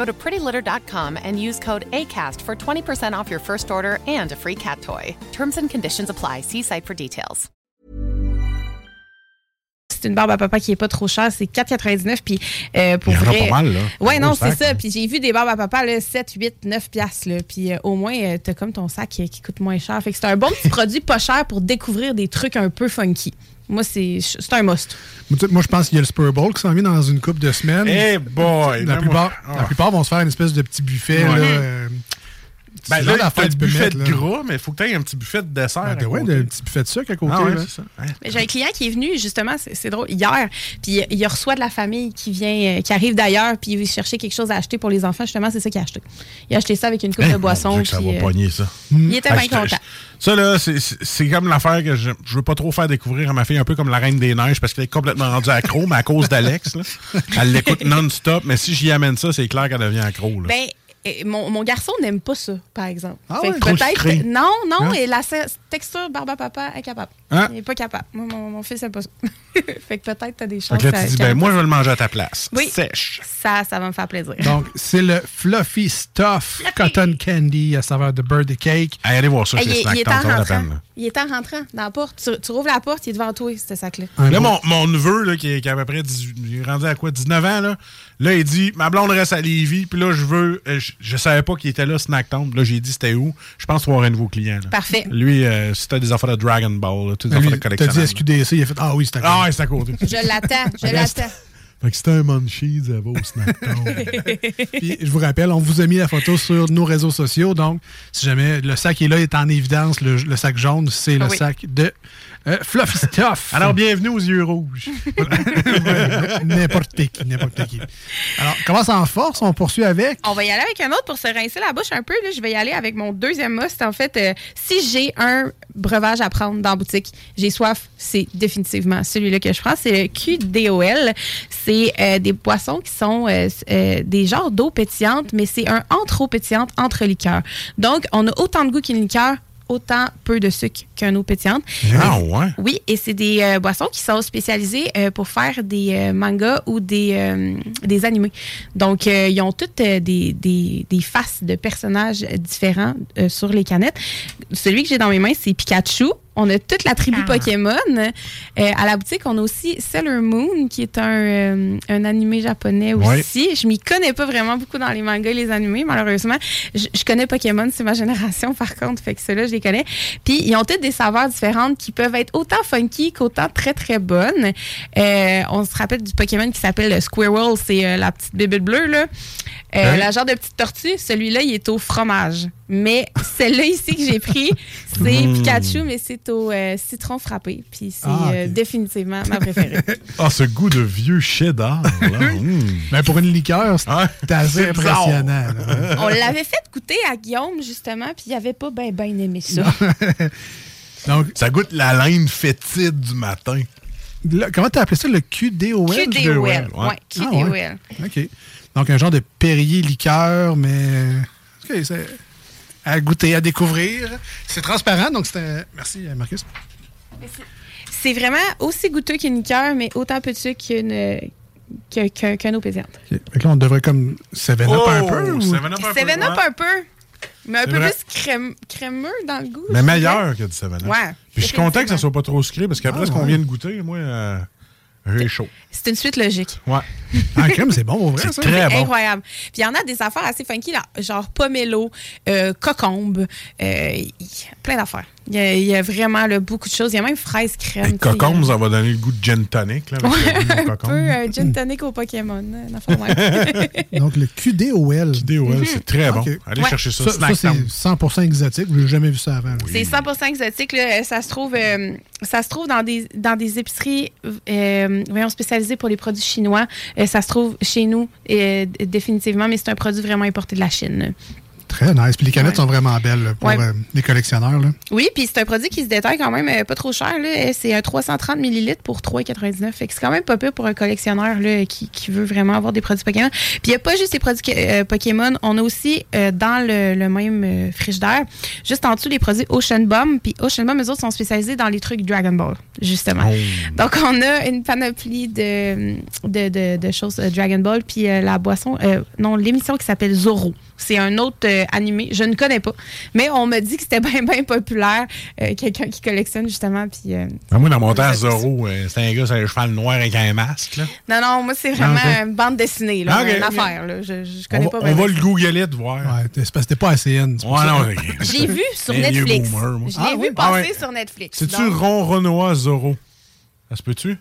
Go to prettylitter.com and use code ACAST for 20% off your first order and a free cat toy. Terms and conditions apply. See site for details. C'est une barbe à papa qui est pas trop chère, c'est 4,99 puis euh, pour Il y en a vrai. pas mal, là. Ouais, non, c'est ça. hein. Puis j'ai vu des barbes à papa là 7, 8, 9 piastres là, puis euh, au moins euh, t'as comme ton sac qui, qui coûte moins cher. Fait que c'est un bon petit produit pas cher pour découvrir des trucs un peu funky. Moi c'est c'est un must. Moi, je pense qu'il y a le Super Bowl qui s'en vient dans une couple de semaines. Eh boy! La même plupart, moi- Ah. la plupart vont se faire une espèce de petit buffet. Ouais. Là, euh, Ben là, genre t'as le buffet mettre, de là. gras, mais il faut que tu aies un petit buffet de dessert. Ben, à ouais, un petit buffet de sucre à côté. Ah ouais, là. c'est ça. Mais J'ai un client qui est venu justement, c'est drôle, hier, puis il reçoit de la famille qui vient, euh, qui arrive d'ailleurs, puis il veut chercher quelque chose à acheter pour les enfants. Justement, c'est ça qu'il a acheté. Il a acheté ça avec une coupe Hein, de boisson. ça va euh, pogner, ça. Il était bien content. Ça, là, c'est- comme l'affaire que je, je veux pas trop faire découvrir à ma fille, un peu comme la Reine des Neiges, parce qu'elle est complètement rendue accro, mais à cause d'Alex. là. Elle l'écoute non-stop, mais si j'y amène ça, c'est clair qu'elle devient accro. Là. Ben, mon, mon garçon n'aime pas ça, par exemple. Ah ouais? peut-être. Non, non, Hein? et la texture barbe à papa est capable. Hein? Il n'est pas capable. Moi, mon, mon fils n'aime pas ça. fait que peut-être tu as des Fait chances. que là, tu dis, ben, moi, je vais le manger à ta place. Oui. Sèche. ça. Ça va me faire plaisir. Donc, c'est le Fluffy Stuff Cotton Candy à saveur de birthday cake. allez voir ça chez il, est- Snack il est Town, en rentrant. Il est en rentrant dans la porte. Tu, tu rouvres la porte, il est devant toi, ce sac-là. Là, mon, mon neveu, là, qui, est- qui a à peu près 18, il est rendu à quoi, 19 ans, là, là, il dit Ma blonde reste à Lévis, puis là, je veux. euh, Je, je savais pas qu'il était là, Snacktown. Là, j'ai dit c'était où? Je pense qu'il va avoir un nouveau client. là. Parfait. Lui, euh, c'était des affaires de Dragon Ball, là, toutes des Lui, affaires de T'as dit. SQDC, il a fait Ah oui, c'est à Ah ouais, c'est à côté. Je l'attends, je l'attends. Fait que c'était un Munchies, elle va au Snacktown. Puis, je vous rappelle, on vous a mis la photo sur nos réseaux sociaux. Donc, si jamais le sac est là, est en évidence, le, le sac jaune, c'est le Ah oui. sac de euh, Fluffy Stuff. Alors, bienvenue aux yeux rouges. n'importe qui, n'importe qui. Alors, commence en force, on poursuit avec? On va y aller avec un autre pour se rincer la bouche un peu. Là, je vais y aller avec mon deuxième must. En fait, euh, si j'ai un breuvage à prendre dans la boutique, j'ai soif, c'est définitivement celui-là que je prends. C'est le QDOL. C'est euh, des boissons qui sont euh, euh, des genres d'eau pétillante, mais c'est un entre eau pétillante, entre liqueurs. Donc, on a autant de goût qu'une liqueur, autant peu de sucre qu'une eau pétillante. Ah ouais? Oui, et c'est des euh, boissons qui sont spécialisées euh, pour faire des euh, mangas ou des, des animés. Donc, ils ont toutes des, des, des faces de personnages différents sur les canettes. Celui que j'ai dans mes mains, c'est Pikachu. On a toute la tribu Pokémon. Euh, à la boutique, on a aussi Sailor Moon, qui est un, euh, un animé japonais Ouais. aussi. Je m'y connais pas vraiment beaucoup dans les mangas et les animés, malheureusement. Je, je connais Pokémon, c'est ma génération, par contre. Fait que ceux-là, je les connais. Puis, ils ont toutes des saveurs différentes qui peuvent être autant funky qu'autant très, très bonnes. Euh, on se rappelle du Pokémon qui s'appelle le Squirrel. C'est euh, la petite bébé bleue, là. Euh, Ouais. La genre de petite tortue. Celui-là, il est au fromage. Mais celle-là ici que j'ai pris, c'est Mm. Pikachu, mais c'est au euh, citron frappé. Puis c'est Ah, euh, définitivement ma préférée. Ah, ce goût de vieux cheddar, là. Mm. Ben, pour une liqueur, c'est assez impressionnant. là. On l'avait fait goûter à Guillaume, justement, puis il avait pas bien ben aimé ça. Donc, ça goûte la laine fétide du matin. Là, comment t'as appelé ça, le QDOL? QDOL, ouais, Ah, QDOL. ouais. OK. Donc, un genre de Perrier liqueur, mais... OK, c'est à goûter, à découvrir. C'est transparent, donc c'est un... Merci, Marcus. C'est vraiment aussi goûteux qu'une liqueur, mais autant sucre qu'une qu'un. Fait que là, on devrait comme 7-up un peu? ou- 7-up un peu. Ouais. un peu, mais un peu vrai. plus crème, crémeux dans le goût. Mais meilleur que du 7 Ouais. Puis je suis content que ça soit pas trop sucré parce qu'après Ah, ce qu'on ouais. vient de goûter, moi, euh, j'ai chaud. C'est une suite logique. Ouais. Ah, crème, c'est bon, au vrai, C'est ça? très bon. incroyable. Puis il y en a des affaires assez funky, là, genre pomelo, euh, cocombe, euh, plein d'affaires. Il y, a, il y a vraiment là, beaucoup de choses. Il y a même fraise crème. Cocombe, ça va donner le goût de gin tonic. Là, avec Ouais, un peu euh, gin tonic au Pokémon. Donc, le QDOL. QDOL, c'est très bon. Allez Ouais. chercher ça. Ça, c'est Town. 100% exotique. Je n'ai jamais vu ça avant. C'est 100% exotique. là. Ça se trouve, euh, ça se trouve dans des, dans des épiceries euh, voyons, spécialisées pour les produits chinois. Euh, ça se trouve chez nous, euh, définitivement, mais c'est un produit vraiment importé de la Chine. Très nice. Puis les canettes sont vraiment belles là, pour Ouais. euh, les collectionneurs. Là. Oui, puis c'est un produit qui se détaille quand même euh, pas trop cher. Euh, C'est un 330 ml pour 3,99. Fait que c'est quand même pas peu pour un collectionneur là, qui, qui veut vraiment avoir des produits Pokémon. Puis il n'y a pas juste des produits euh, Pokémon. On a aussi dans le, le même frigidaire, juste en dessous, les produits Ocean Bomb. Puis Ocean Bomb, eux autres, sont spécialisés dans les trucs Dragon Ball, justement. Donc on a une panoplie de, de, de- de choses Dragon Ball. Puis la boisson, non, l'émission qui s'appelle Zorro. C'est un autre euh, animé. Je ne connais pas. Mais on me dit que c'était bien, bien populaire. Euh, Quelqu'un qui collectionne, justement. Puis, euh, Ben, moi, dans mon temps, Zorro, euh, c'était un gars sur un cheval noir avec un masque. Là. non, non, moi, c'est vraiment Ah, une bande dessinée, là, Ah, une affaire. Là. Je, je On connais va, pas on bien va le googler de voir. Ouais, c'est parce que c'était pas ACN. Ouais, l'ai vu sur Netflix. Je l'ai Ah, vu oui? passer Ah, ouais. sur Netflix. C'est-tu Donc, Ron Renoir Zorro? Ça se peut-tu?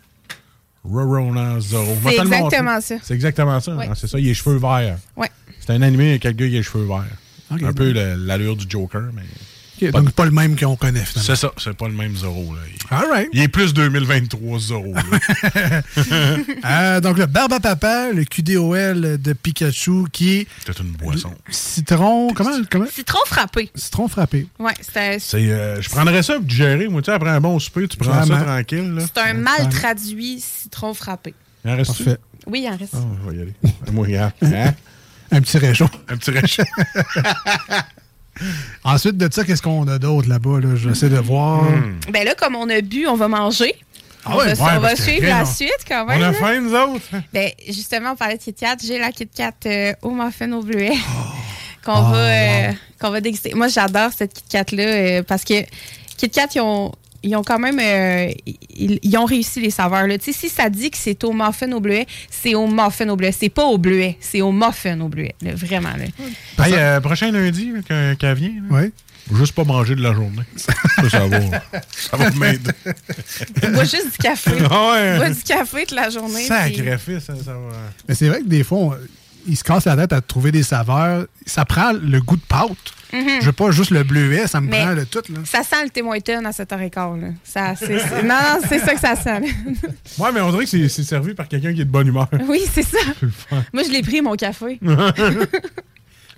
Ron Renoir Zorro. C'est exactement ça. C'est exactement ça. Ouais. Ah, c'est ça, il a les cheveux verts. Ouais. C'est un animé avec quelqu'un qui a les cheveux verts. Un peu l'allure du Joker, mais. Ok, donc, pas le même qu'on connaît, finalement. C'est ça, c'est pas le même Zorro. Là. Il, All right. il est plus 2023 Zorro. là. Euh, donc, le Barbe à Papa, le QDOL de Pikachu, qui est C'est une boisson. citron. Comment, comment? Citron frappé. Citron frappé. Ouais, C'est, euh, je prendrais ça pour digérer. Moi, tu sais, après un bon souper, tu prends ça tranquille. Là. c'est un mal traduit citron frappé. Il en reste Parfait. Oui, il en reste. Ah, on va y aller. Moi, regarde. Hein? Un petit réchaud. Un petit réchaud. Ensuite de ça, qu'est-ce qu'on a d'autre là-bas? Là? J'essaie de voir. Hmm. Ben là, comme on a bu, on va manger. Ah on ouais, va, ouais, on va suivre rien, la on- suite quand même. On a là. faim, nous autres? Ben, justement, on parlait de Kit Kat. J'ai la Kit Kat euh, au muffin au bleuet Oh. qu'on Ah, va, euh, qu'on va déguster. Moi, j'adore cette Kit Kat-là euh, parce que Kit Kat, ils ont, ils ont quand même euh, ils, ils ont réussi les saveurs. Là. Si ça dit que c'est au muffin au bleuet, c'est au muffin au bleuet. C'est pas au bleuet, c'est au muffin au bleuet. là, vraiment. Là. Hey, euh, prochain lundi, qu'elle qu'elle vient. là. Oui. Juste pas manger de la journée. Ça, ça va, ça va m'aider. Bois juste du café. Ah ouais. Bois du café toute la journée. puis- Sacrifice, ça, ça va. Mais c'est vrai que des fois, on- ils se cassent la tête à trouver des saveurs. Ça prend le goût de pâte. Mhm. Je veux pas juste le bleuet, ça me Mais prend le tout. Là. Ça sent le Tim à 7h15. Là. Ça, non, non, c'est ça que ça sent. là. Ouais, mais on dirait que c'est servi par quelqu'un qui est de bonne humeur. Oui, c'est ça. Moi, je l'ai pris, mon café. Ah,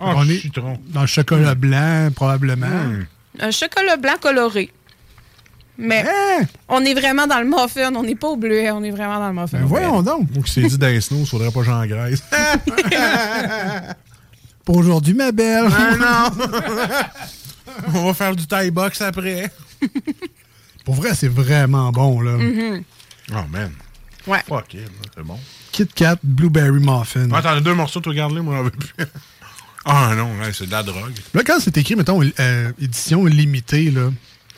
on est dans le chocolat blanc, probablement. Hmm. Un chocolat blanc coloré. Mais Hein? on est vraiment dans le muffin. On n'est pas au bleuet. On est vraiment dans le muffin. Ben voyons donc. Moi qui s'est dit dans les snows, faudrait pas que j'engraisse. Pour aujourd'hui, ma belle. Ah non! On va faire du Thai box après. Pour vrai, c'est vraiment bon. là. Mhm. Oh man. Ouais. Fuck it, c'est bon. Kit Kat Blueberry Muffin. T'en as deux morceaux, tu regardes-les, moi j'en veux plus. Ah non, ouais, c'est de la drogue. Là, quand c'est écrit, mettons, euh, édition limitée, là.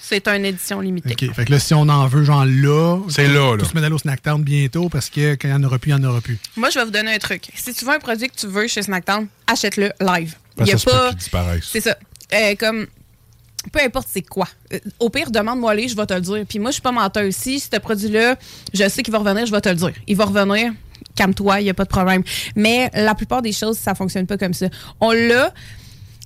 C'est une édition limitée. OK. Fait que là, si on en veut, genre là. C'est là, là. Tout se met au Snacktown bientôt parce que quand il n'y en aura plus, il n'y en aura plus. Moi, je vais vous donner un truc. Si tu veux un produit que tu veux chez Snacktown, achète-le live. Ben, Il y a pas. qu'il disparaisse. C'est ça. Euh, comme. Peu importe c'est quoi. Euh, au pire, demande-moi les, je vais te le dire. Puis moi, je suis pas menteur. Si ce produit-là, je sais qu'il va revenir, je vais te le dire. Il va revenir. Calme-toi, il n'y a pas de problème. Mais la plupart des choses, ça fonctionne pas comme ça. On l'a,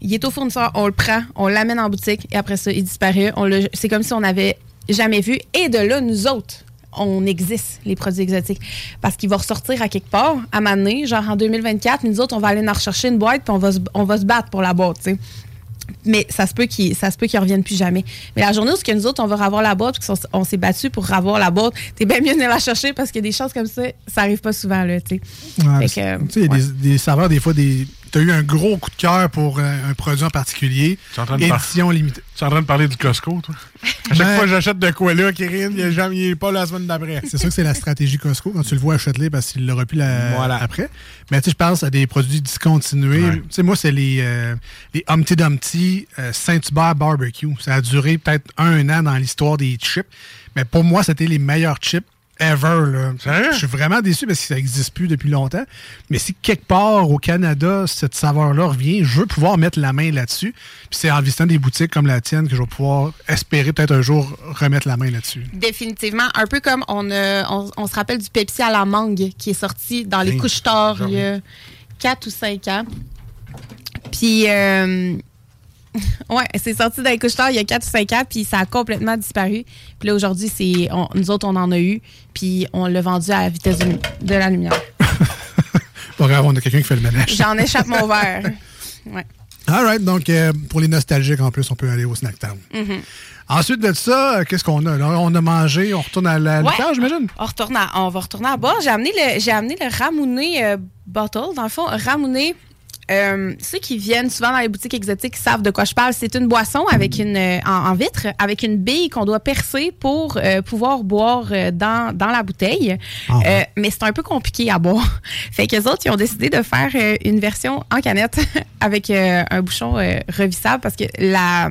il est au fournisseur, on le prend, on l'amène en boutique et après ça, il disparaît. C'est comme si on n'avait jamais vu. Et de là, nous autres, on existe, les produits exotiques. Parce qu'il va ressortir à quelque part, à m'amener, genre en 2024, nous autres, on va aller en rechercher une boîte puis on va se, on va se battre pour la boîte, tu sais. Mais ça se peut qu'ils ça se peut qu'ils reviennent plus jamais. Mais la journée où ce que nous autres on va avoir la boîte, puis qu'on on s'est battu pour avoir la boîte, t'es bien mieux de la chercher parce que des choses comme ça, ça arrive pas souvent là, tu sais. Ouais, il y a ouais. des, des saveurs, des fois, des. Tu as eu un gros coup de cœur pour euh, un produit en particulier. Par- Édition limitée. Tu es en train de parler du Costco, toi? À chaque Ben- fois que j'achète de quoi là, Kirin, il est jamais il est pas la semaine d'après. C'est sûr que c'est la stratégie Costco. Quand tu le vois, achète-les parce qu'il l'aura plus la- Voilà. après. Mais tu sais, je pense à des produits discontinués. Ouais. Tu sais, moi, c'est les, euh, les Humpty Dumpty euh, Saint-Hubert Barbecue. Ça a duré peut-être un an dans l'histoire des chips. Mais pour moi, c'était les meilleurs chips ever. Là. Sérieux? Je suis vraiment déçu parce que ça n'existe plus depuis longtemps. Mais si quelque part au Canada, cette saveur-là revient, je veux pouvoir mettre la main là-dessus. Puis c'est en visitant des boutiques comme la tienne que je vais pouvoir espérer peut-être un jour remettre la main là-dessus. Définitivement, un peu comme on, a- on, on se rappelle du Pepsi à la mangue qui est sorti dans les couches tard il y a 4 ou 5 ans. Puis, euh, ouais, c'est sorti dans les couches tard il y a 4 ou 5 ans, puis ça a complètement disparu. Puis là, aujourd'hui, c'est on- nous autres, on en a eu, puis on l'a vendu à la vitesse de, de la lumière. Pas grave, on a quelqu'un qui fait le ménage. J'en échappe mon verre. Ouais. All right, donc euh, pour les nostalgiques, en plus, on peut aller au Snacktown. Mhm. Ensuite de ça, euh, qu'est-ce qu'on a? On a mangé, on retourne à la Ouais. j'imagine? On, retourne à- on va retourner à bord. J'ai amené le, j'ai amené le ramouné euh, bottle. Dans le fond, ramouné, euh, ceux qui viennent souvent dans les boutiques exotiques savent de quoi je parle. C'est une boisson avec une, euh, en, en vitre, avec une bille qu'on doit percer pour euh, pouvoir boire dans, dans la bouteille. Euh, mais c'est un peu compliqué à boire. fait que les autres, ils ont décidé de faire une version en canette avec un bouchon revissable parce que la,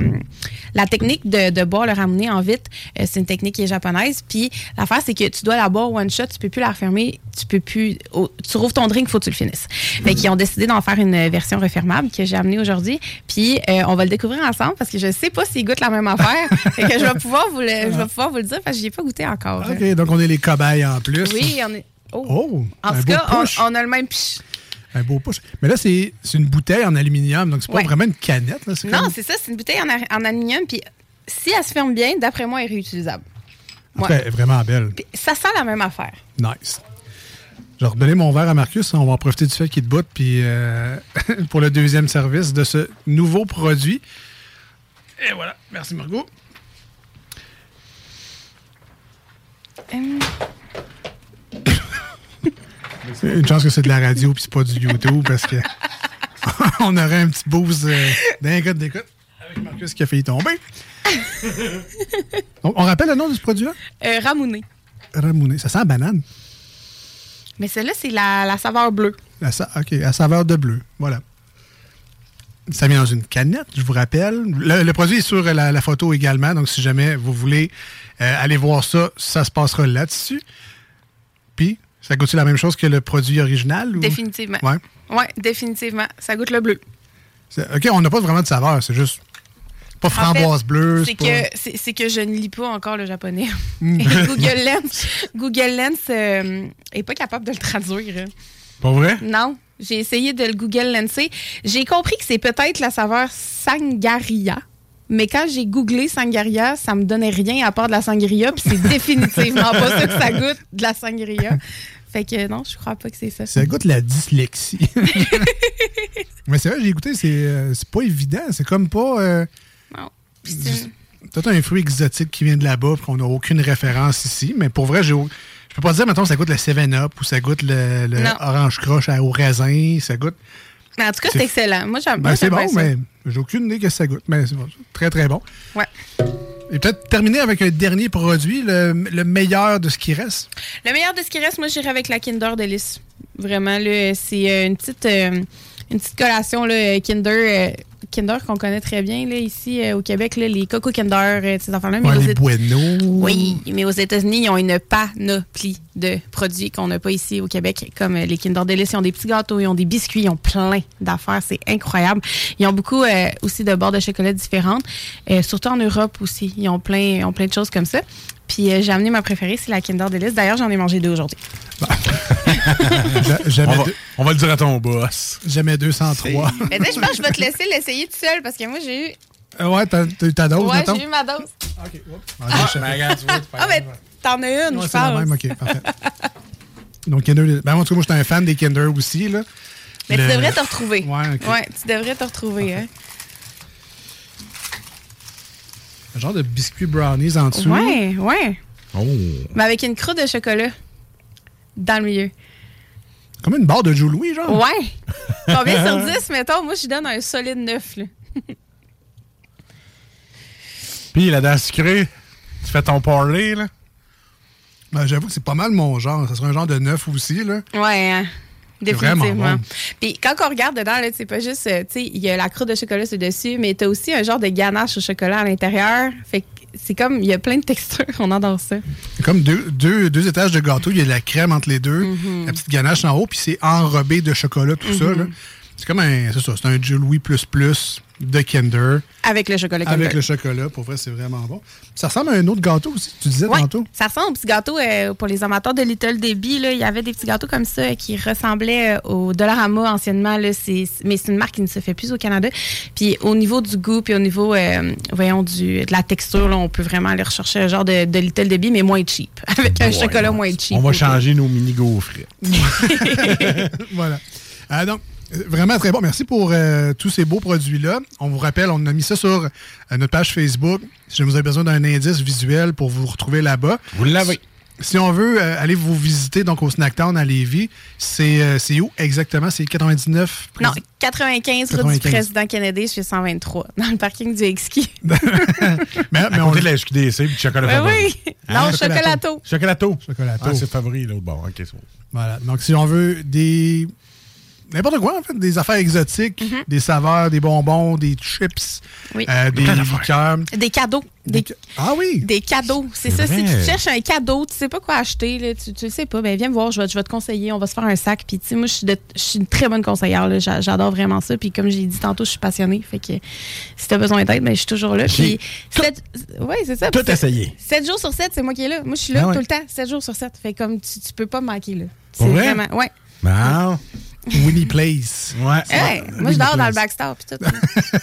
la technique de, de boire le ramouné en vitre, c'est une technique qui est japonaise. Puis l'affaire, c'est que tu dois la boire one shot, tu peux plus la refermer, tu peux plus. oh, tu rouvres ton drink, faut que tu le finisses. Fait qu'ils ont décidé d'en faire une version refermable que j'ai amenée aujourd'hui. Puis euh, on va le découvrir ensemble parce que je sais pas s'il goûte la même affaire. fait que je vais pouvoir vous le, je vais pouvoir vous le dire parce que j'y ai pas goûté encore. OK, donc on est les cobayes en plus. Oui, on est. Oh. Oh, en tout cas, on, a le même piche. Un beau push. Mais là, c'est une bouteille en aluminium, donc c'est pas Ouais. vraiment une canette. Là, Non, comme- c'est ça, c'est une bouteille en, en aluminium. Puis si elle se ferme bien, d'après moi, elle est réutilisable. Elle est vraiment belle. Puis ça sent la même affaire. Nice. Je vais redonner mon verre à Marcus. On va en profiter du fait qu'il te botte puis euh, pour le deuxième service de ce nouveau produit. Et voilà. Merci, Margot. Hum, Une chance que c'est de la radio puis c'est pas du YouTube parce que on aurait un petit boost euh, d'un code d'écoute avec Marcus qui a failli tomber. on, on rappelle le nom de ce produit-là? euh, ramouné. Ramouné. Ça sent la banane. Mais celle-là, c'est la, la saveur bleue. La sa- OK, à saveur de bleu. Voilà. Ça vient dans une canette, je vous rappelle. Le, le produit est sur la, la photo également, donc si jamais vous voulez euh, aller voir ça, ça se passera là-dessus. Puis, ça goûte la même chose que le produit original? Ou? Définitivement. Ouais. Ouais, définitivement. Ça goûte le bleu. OK, on n'a pas vraiment de saveur, c'est juste pas En framboise fait, bleue. C'est pas- que, c'est- que je ne lis pas encore le japonais. Mm. Google Lens, Google Lens euh, est pas capable de le traduire. Pas vrai? Non. J'ai essayé de le Google Lenser. J'ai compris que c'est peut-être la saveur Sangaria. Mais quand j'ai googlé Sangaria, ça me donnait rien à part de la sangria, puis c'est définitivement pas ça que ça goûte de la sangria. Fait que non, je crois pas que c'est ça. Ça goûte la dyslexie. Mais c'est vrai, j'ai écouté, c'est euh, c'est pas évident. C'est comme pas. euh. Peut-être un fruit exotique qui vient de là-bas, qu'on n'a aucune référence ici. Mais pour vrai, j'ai je peux pas dire, mettons, ça goûte le 7-Up ou ça goûte le, le orange croche à- au raisin. Ça goûte. Mais en tout cas, C'est excellent. Moi, j'aime Ben, c'est bon, ça. mais j'ai aucune idée que ça goûte. Mais c'est bon, très, très bon. Ouais. Et peut-être terminer avec un dernier produit, le, le meilleur de ce qui reste. Le meilleur de ce qui reste, moi, j'irai avec la Kinder Delice. Vraiment, là, c'est euh, une petite, euh, une petite collation là, euh, Kinder. euh, Kinder qu'on connaît très bien là, ici euh, au Québec, là, les Coco Kinder, euh, ces enfants-là. mais Ouais, aux les Bueno. Oui, mais aux États-Unis, ils ont une panoplie de produits qu'on n'a pas ici au Québec, comme euh, les Kinder Delice. Ils ont des petits gâteaux, ils ont des biscuits, ils ont plein d'affaires. C'est incroyable. Ils ont beaucoup aussi de bords de chocolat différentes, surtout en Europe aussi. Ils ont plein, ils ont plein de choses comme ça. Puis j'ai amené ma préférée, c'est la Kinder Delice. D'ailleurs, j'en ai mangé deux aujourd'hui. Jamais, On va, deux- on va le dire à ton boss. jamais 203. Mais tu sais, je pense que je vais te laisser l'essayer tout seul parce que moi, j'ai eu. Euh, ouais, t'as eu ta dose, ouais, j'ai eu ma dose. Ah, Ah. Ah, mais t'en as une, Ouais, je c'est la pense. même, ok, parfait. Donc, Kinder. Ben, en tout cas, moi, j'étais un fan des Kinder aussi. Là. Mais Le- tu devrais te retrouver. Ouais, ok. Ouais, tu devrais te retrouver. Hein. Un genre de biscuit brownies en dessous. Ouais, ouais. Oh. Mais avec une croûte de chocolat dans le milieu. Comme une barre de Joe Louis, genre. Ouais. Combien sur 10, mettons? Moi, je donne un solide 9. Là. Puis la dent sucrée, tu fais ton parley, là. Ben, J'avoue que c'est pas mal mon genre. Ça serait un genre de neuf aussi. Là. Ouais, hein. Définitivement. bon. Puis quand on regarde dedans, c'est pas juste, euh, tu sais, il y a la croûte de chocolat sur dessus, mais t'as aussi un genre de ganache au chocolat à l'intérieur. Fait que c'est comme, il y a plein de textures. On adore ça. C'est comme deux, deux, deux étages de gâteau. Il y a de la crème entre les deux, la petite ganache en haut, puis c'est enrobé de chocolat, tout ça. Mhm. là. C'est comme un, c'est ça, c'est un Joe Louis plus plus de Kinder. Avec le chocolat Avec le chocolat, pour vrai, c'est vraiment bon. Ça ressemble à un autre gâteau aussi, tu disais Ouais, tantôt. ça ressemble aux petits gâteaux euh, pour les amateurs de Little Debbie. Là, il y avait des petits gâteaux comme ça euh, qui ressemblaient euh, au Dollarama anciennement. Là, c'est, mais c'est une marque qui ne se fait plus au Canada. Puis au niveau du goût, puis au niveau, euh, voyons, du, de la texture, là, on peut vraiment aller rechercher un genre de, de Little Debbie, mais moins cheap. Avec un Ouais, chocolat non. moins cheap. On va changer nos mini gaufres. voilà. Euh, donc, Vraiment très bon. Merci pour euh, tous ces beaux produits-là. On vous rappelle, on a mis ça sur euh, notre page Facebook. Si vous avez besoin d'un indice visuel pour vous retrouver là-bas. Vous l'avez. Si on veut euh, aller vous visiter donc au Snacktown à Lévis, c'est euh, où exactement? C'est 99? Non, 95 rue 95. du Président Kennedy, chez 123, dans le parking du Exki. mais, à côté de la SQDC puis du chocolat Ben favori. oui. Non, chocolato. Chocolato. Chocolato. Ah, c'est favori, l'autre bord. OK, c'est bon. Voilà. Donc, si on veut des. N'importe quoi, en fait. Des affaires exotiques, des saveurs, des bonbons, des chips, Oui. euh, des liqueurs. Des cadeaux. Des, ah oui. Des cadeaux. C'est ça. Si tu cherches un cadeau, tu sais pas quoi acheter, là, tu, tu le sais pas, ben viens me voir, je vais, je vais te conseiller, on va se faire un sac. Puis tu sais, moi, je suis, de- je suis une très bonne conseillère. J'adore vraiment ça. Puis comme j'ai dit tantôt, je suis passionnée. Fait que si tu as besoin d'aide, ben, je suis toujours là. Puis sept- ouais, c'est ça. tout essayé. 7 jours sur 7, c'est moi qui est là. Moi, je suis là Ah ouais. tout le temps, 7 jours sur 7. Fait comme tu, tu peux pas me manquer là. C'est vrai? vraiment. Ouais. Bon. Winnie Place. Ouais. Hey, moi, je dors dans le backstore. Puis tout.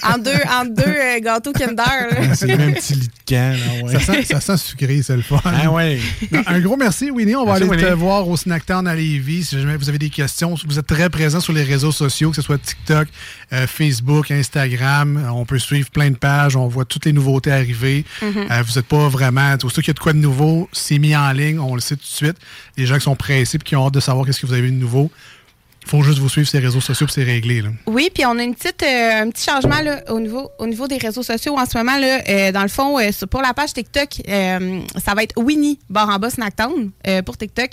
en deux, en deux euh, gâteaux Kinder. C'est le même petit lit de camp, là, ouais. Ça sent, ça sent sucré, c'est le fun. Ah ouais. Non, Un gros merci, Winnie. On va Merci, aller te voir au Snacktown à Lévis. Si jamais vous avez des questions, vous êtes très présent sur les réseaux sociaux, que ce soit TikTok, euh, Facebook, Instagram. Euh, On peut suivre plein de pages. On voit toutes les nouveautés arriver. Mhm. Euh, vous n'êtes pas vraiment... Tout ce qu'il y a de quoi de nouveau, c'est mis en ligne. On le sait tout de suite. Les gens qui sont pressés et qui ont hâte de savoir qu'est-ce que vous avez de nouveau, il faut juste vous suivre sur les réseaux sociaux puis c'est réglé. Là. Oui, puis on a une petite, euh, un petit changement là, au, niveau, au niveau des réseaux sociaux en ce moment. Là, euh, dans le fond, euh, pour la page TikTok, ça va être Winnie barre en bas Snacktown pour TikTok.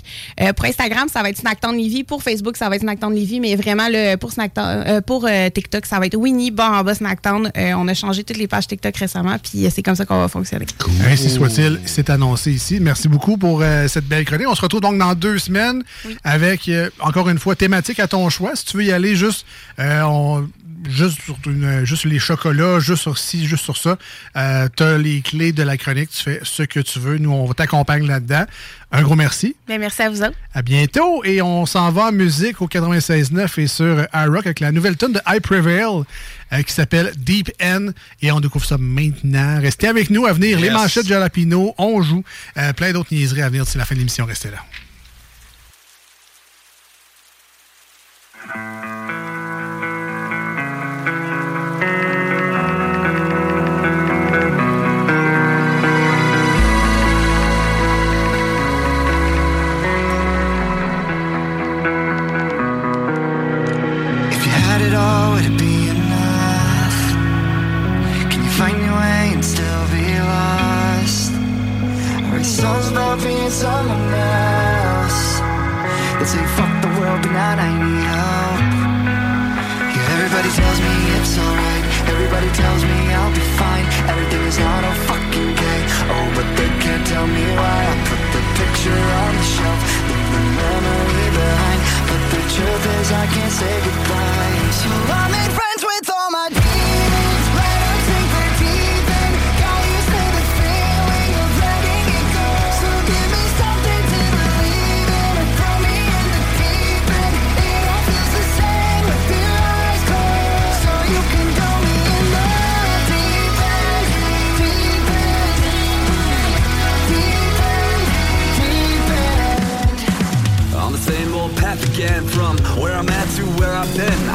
Pour Instagram, ça va être Snacktown Livy. Pour Facebook, ça va être Snacktown Livy. Mais vraiment, là, pour, Snacktown, pour TikTok, ça va être Winnie barre en bas Snacktown. On a changé toutes les pages TikTok récemment, puis c'est comme ça qu'on va fonctionner. Ainsi soit-il, c'est annoncé ici. Merci beaucoup pour cette belle chronique. On se retrouve donc dans deux semaines avec, encore une fois, thématique à ton choix. Si tu veux y aller juste, euh, on- juste, sur une- juste les chocolats, juste sur ci, juste sur ça, euh, tu as les clés de la chronique. Tu fais ce que tu veux. Nous, on t'accompagne là-dedans. Un gros merci. Ben, merci à vous autres. À bientôt. Et on s'en va en musique au 96.9 et sur iRock avec la nouvelle tune de I Prevail euh, qui s'appelle Deep End. Et on découvre ça maintenant. Restez avec nous à venir. Les manchettes Jalapino, on joue. Euh, plein d'autres niaiseries à venir d'ici la fin de l'émission. Restez là. If tells me I'll be fine. Everything is not a fucking K. Oh, but they can't tell me why. I put the picture on the shelf, leave the memory behind. But the truth is, I can't say goodbye. So I made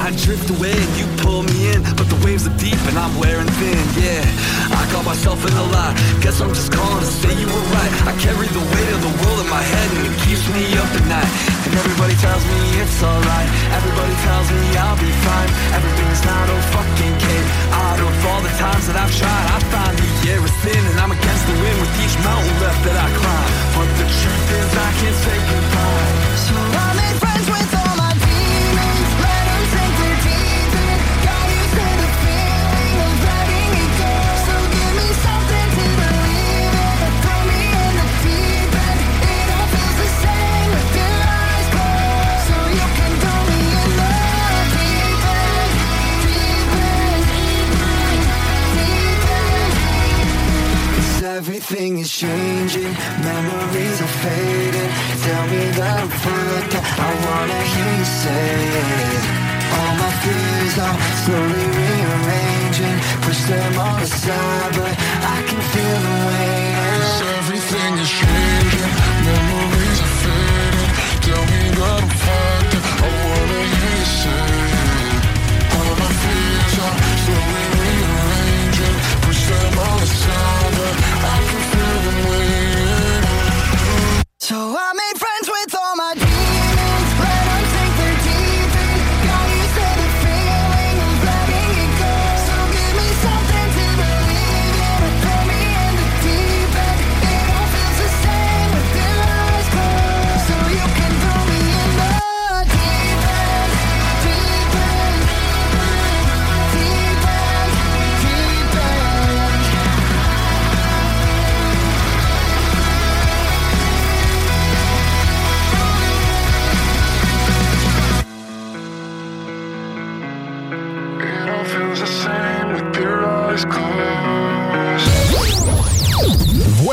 I drift away and you pull me in But the waves are deep and I'm wearing thin Yeah, I got myself in a lot Guess I'm just calling to say you were right. I carry the weight of the world in my head And it keeps me up at night. And everybody tells me it's alright. Everybody tells me I'll be fine. Everything's not a fucking game. Out of all the times that I've tried I find the air is thin And I'm against the wind with each mountain left that I climb. But the truth is I can't say goodbye. So I made friends with everything is changing, memories are fading. Tell me that I'm fucked. I wanna hear you say it. All my fears are slowly rearranging. Push them all aside, but I can feel them waiting. everything is changing, memories are fading. Tell me that I'm fucked. I wanna hear you say it. the I can feel the wind.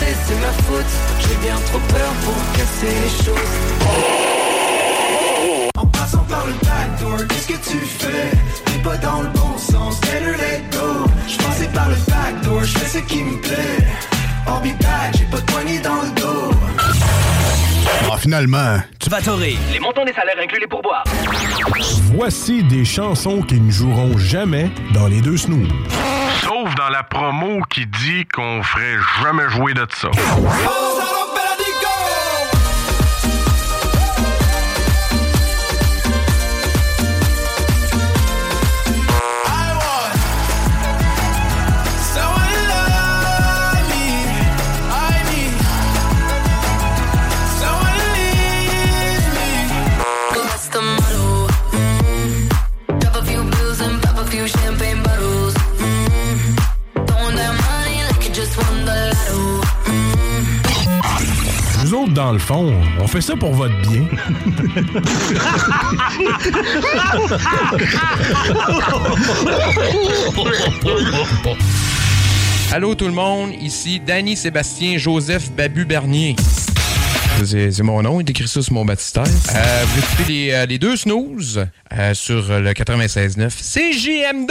le c'est ma faute. J'ai bien trop peur pour casser les choses. En passant par le backdoor, qu'est-ce que tu fais? T'es pas dans le bon sens, better let go Je passais par le backdoor, je fais ce qui me plaît I'll be back, j'ai pas de poignée dans le dos Ah, finalement, Tu vas torer. Les montants des salaires inclus les pourboires. Voici des chansons qui ne joueront jamais dans les deux snooze. Sauf dans la promo qui dit qu'on ferait jamais jouer de ça. Dans le fond, on fait ça pour votre bien. Allô tout le monde, ici Danny Sébastien Joseph Babu Bernier. C'est mon nom, il écrit ça sur mon baptistère. Euh, vous écoutez les, euh, les deux snooze euh, sur le 96.9 CJMD.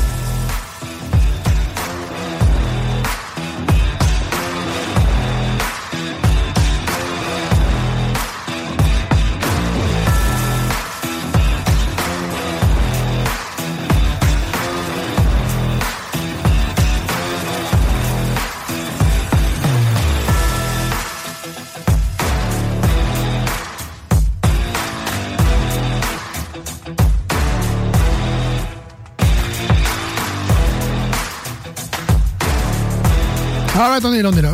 Ouais, on est là, on est là.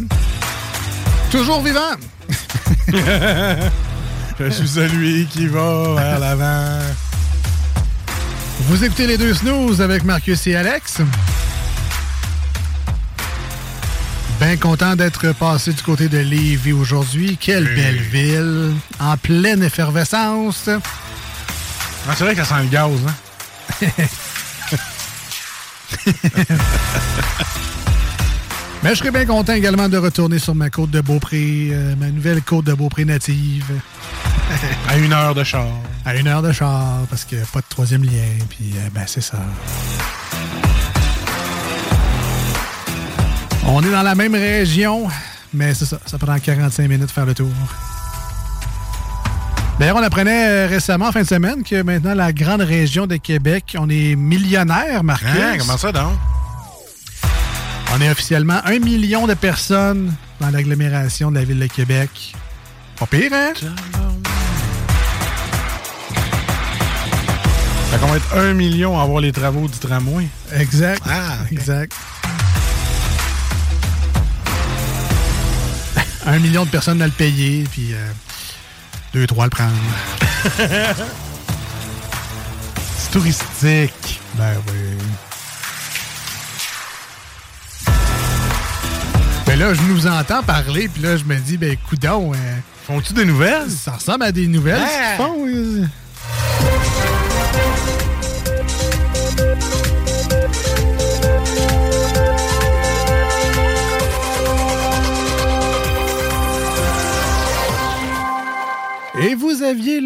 Toujours vivant. Je suis celui qui va vers l'avant. Vous écoutez les deux snooze avec Marcus et Alex. Bien content d'être passé du côté de Lévis aujourd'hui. Quelle Oui. belle ville. En pleine effervescence. Ah, c'est vrai que ça sent le gaz, hein? Mais je serais bien content également de retourner sur ma côte de Beaupré, euh, ma nouvelle côte de Beaupré native. à une heure de char. À une heure de char, parce qu'il n'y a pas de troisième lien, puis euh, ben c'est ça. On est dans la même région, mais c'est ça, ça prend 45 minutes de faire le tour. D'ailleurs, on apprenait euh, récemment, en fin de semaine, que maintenant, la grande région de Québec, on est millionnaire, Marcus. Hein, comment ça donc? On est officiellement un million de personnes dans l'agglomération de la ville de Québec. Pas pire, hein? Fait qu'on va être un million à avoir les travaux du tramway. Exact. Ah, exact. un million de personnes à le payer, puis euh, deux, trois à le prendre. C'est touristique. Ben oui. Ben là, je nous entends parler, puis là, je me dis, ben coudon, euh, Font-tu des nouvelles? ça ressemble à des nouvelles, ce Ah! qu'ils font. euh.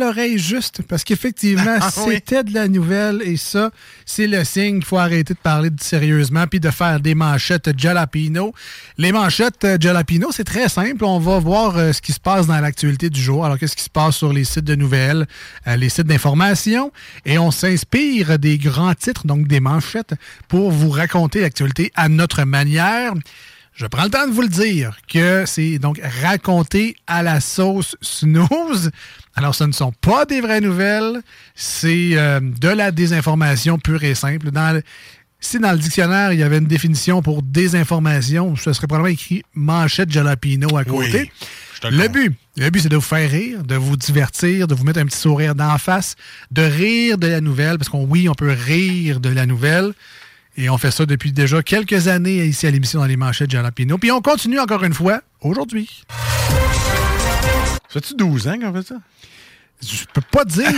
L'oreille juste, parce qu'effectivement, Ah oui. c'était de la nouvelle, et ça, c'est le signe qu'il faut arrêter de parler de sérieusement, puis de faire des manchettes jalapino. Les manchettes euh, jalapino, c'est très simple. On va voir euh, ce qui se passe dans l'actualité du jour. Alors, qu'est-ce qui se passe sur les sites de nouvelles, euh, les sites d'information, et on s'inspire des grands titres, donc des manchettes, pour vous raconter l'actualité à notre manière. Je prends le temps de vous le dire que c'est donc raconté à la sauce snooze. Alors, ce ne sont pas des vraies nouvelles, c'est euh, de la désinformation pure et simple. Dans le- si dans le dictionnaire, il y avait une définition pour désinformation, ce serait probablement écrit manchette jalapino à côté. le but, le but, c'est de vous faire rire, de vous divertir, de vous mettre un petit sourire d'en face, de rire de la nouvelle, parce qu'on oui, on peut rire de la nouvelle. Et on fait ça depuis déjà quelques années ici à l'émission dans les manchettes Jalapino. Puis on continue encore une fois aujourd'hui. Ça fait-tu 12 ans qu'on fait ça? Je peux pas dire.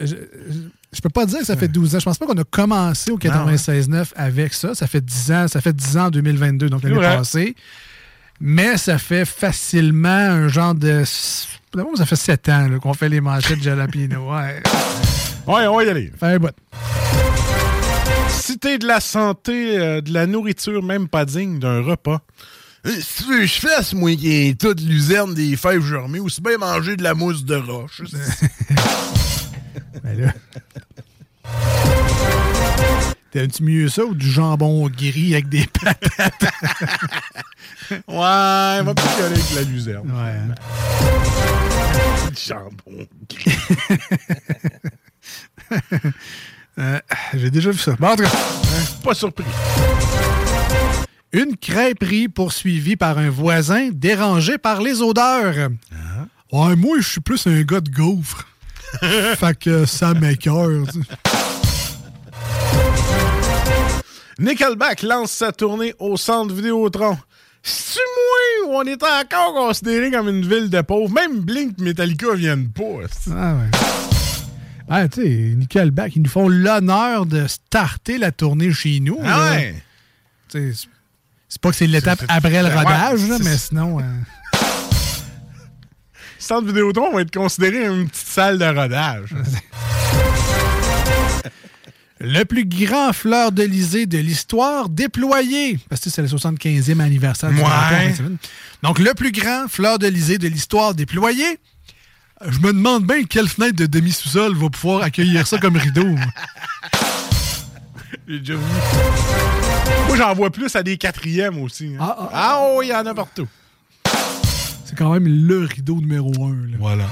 je, je- je peux pas dire que ça fait 12 ans. Je pense pas qu'on a commencé au 96.9 avec ça. Ça fait 10 ans. Ça fait 10 ans en 2022, donc l'année passée. Mais ça fait facilement un genre de. Ça fait 7 ans qu'on fait les manchettes Jalapino. Ouais. Ouais, on va y aller. Fait un bout. Cité de la santé, euh, de la nourriture, même pas digne d'un repas. Euh, Si tu veux je fasse, moi, qui est toute luzerne des fèves germées, aussi bien manger de la mousse de roche. Ben là. T'aimes-tu mieux ça ou du jambon gris avec des patates? ouais, on va plus y aller avec la luzerne. Ouais. hein. Du jambon. Euh, J'ai déjà vu ça. Bon, en tout cas, Pas surpris. Une crêperie poursuivie par un voisin dérangé par les odeurs. Ouais, moi, je suis plus un gars de gaufre. fait que ça m'écœure. Nickelback lance sa tournée au centre Vidéotron. C'est-tu où on est encore considéré comme une ville de pauvres? Même Blink et Metallica viennent pas. Ah ouais. Ah, tu sais, Nickelback, ils nous font l'honneur de starter la tournée chez nous. Ah ouais. C'est- pas que c'est l'étape après le ouais, rodage, là, mais sinon. euh, Centre Vidéotron va être considéré une petite salle de rodage. Le plus grand fleur d'Elysée de l'histoire déployé. Parce que c'est le 75e anniversaire du Ouais. Donc, le plus grand fleur d'Elysée de l'histoire déployé. Je me demande bien quelle fenêtre de demi-sous-sol va pouvoir accueillir ça comme rideau. J'ai déjà vu. Moi, j'en vois plus à des quatrièmes aussi. hein. Ah, oh, il y en a partout. C'est quand même le rideau numéro un. là. Voilà.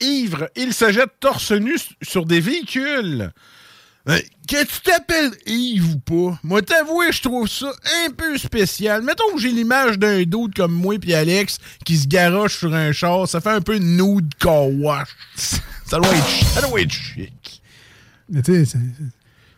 Ivre, il se jette torse nu sur des véhicules. Euh, Que tu t'appelles Yves ou pas, moi t'avouer, je trouve ça un peu spécial. Mettons que j'ai l'image d'un doute comme moi puis Alex qui se garoche sur un char, ça fait un peu nude car wash. Ça doit être, ça doit être chic. Mais tu sais,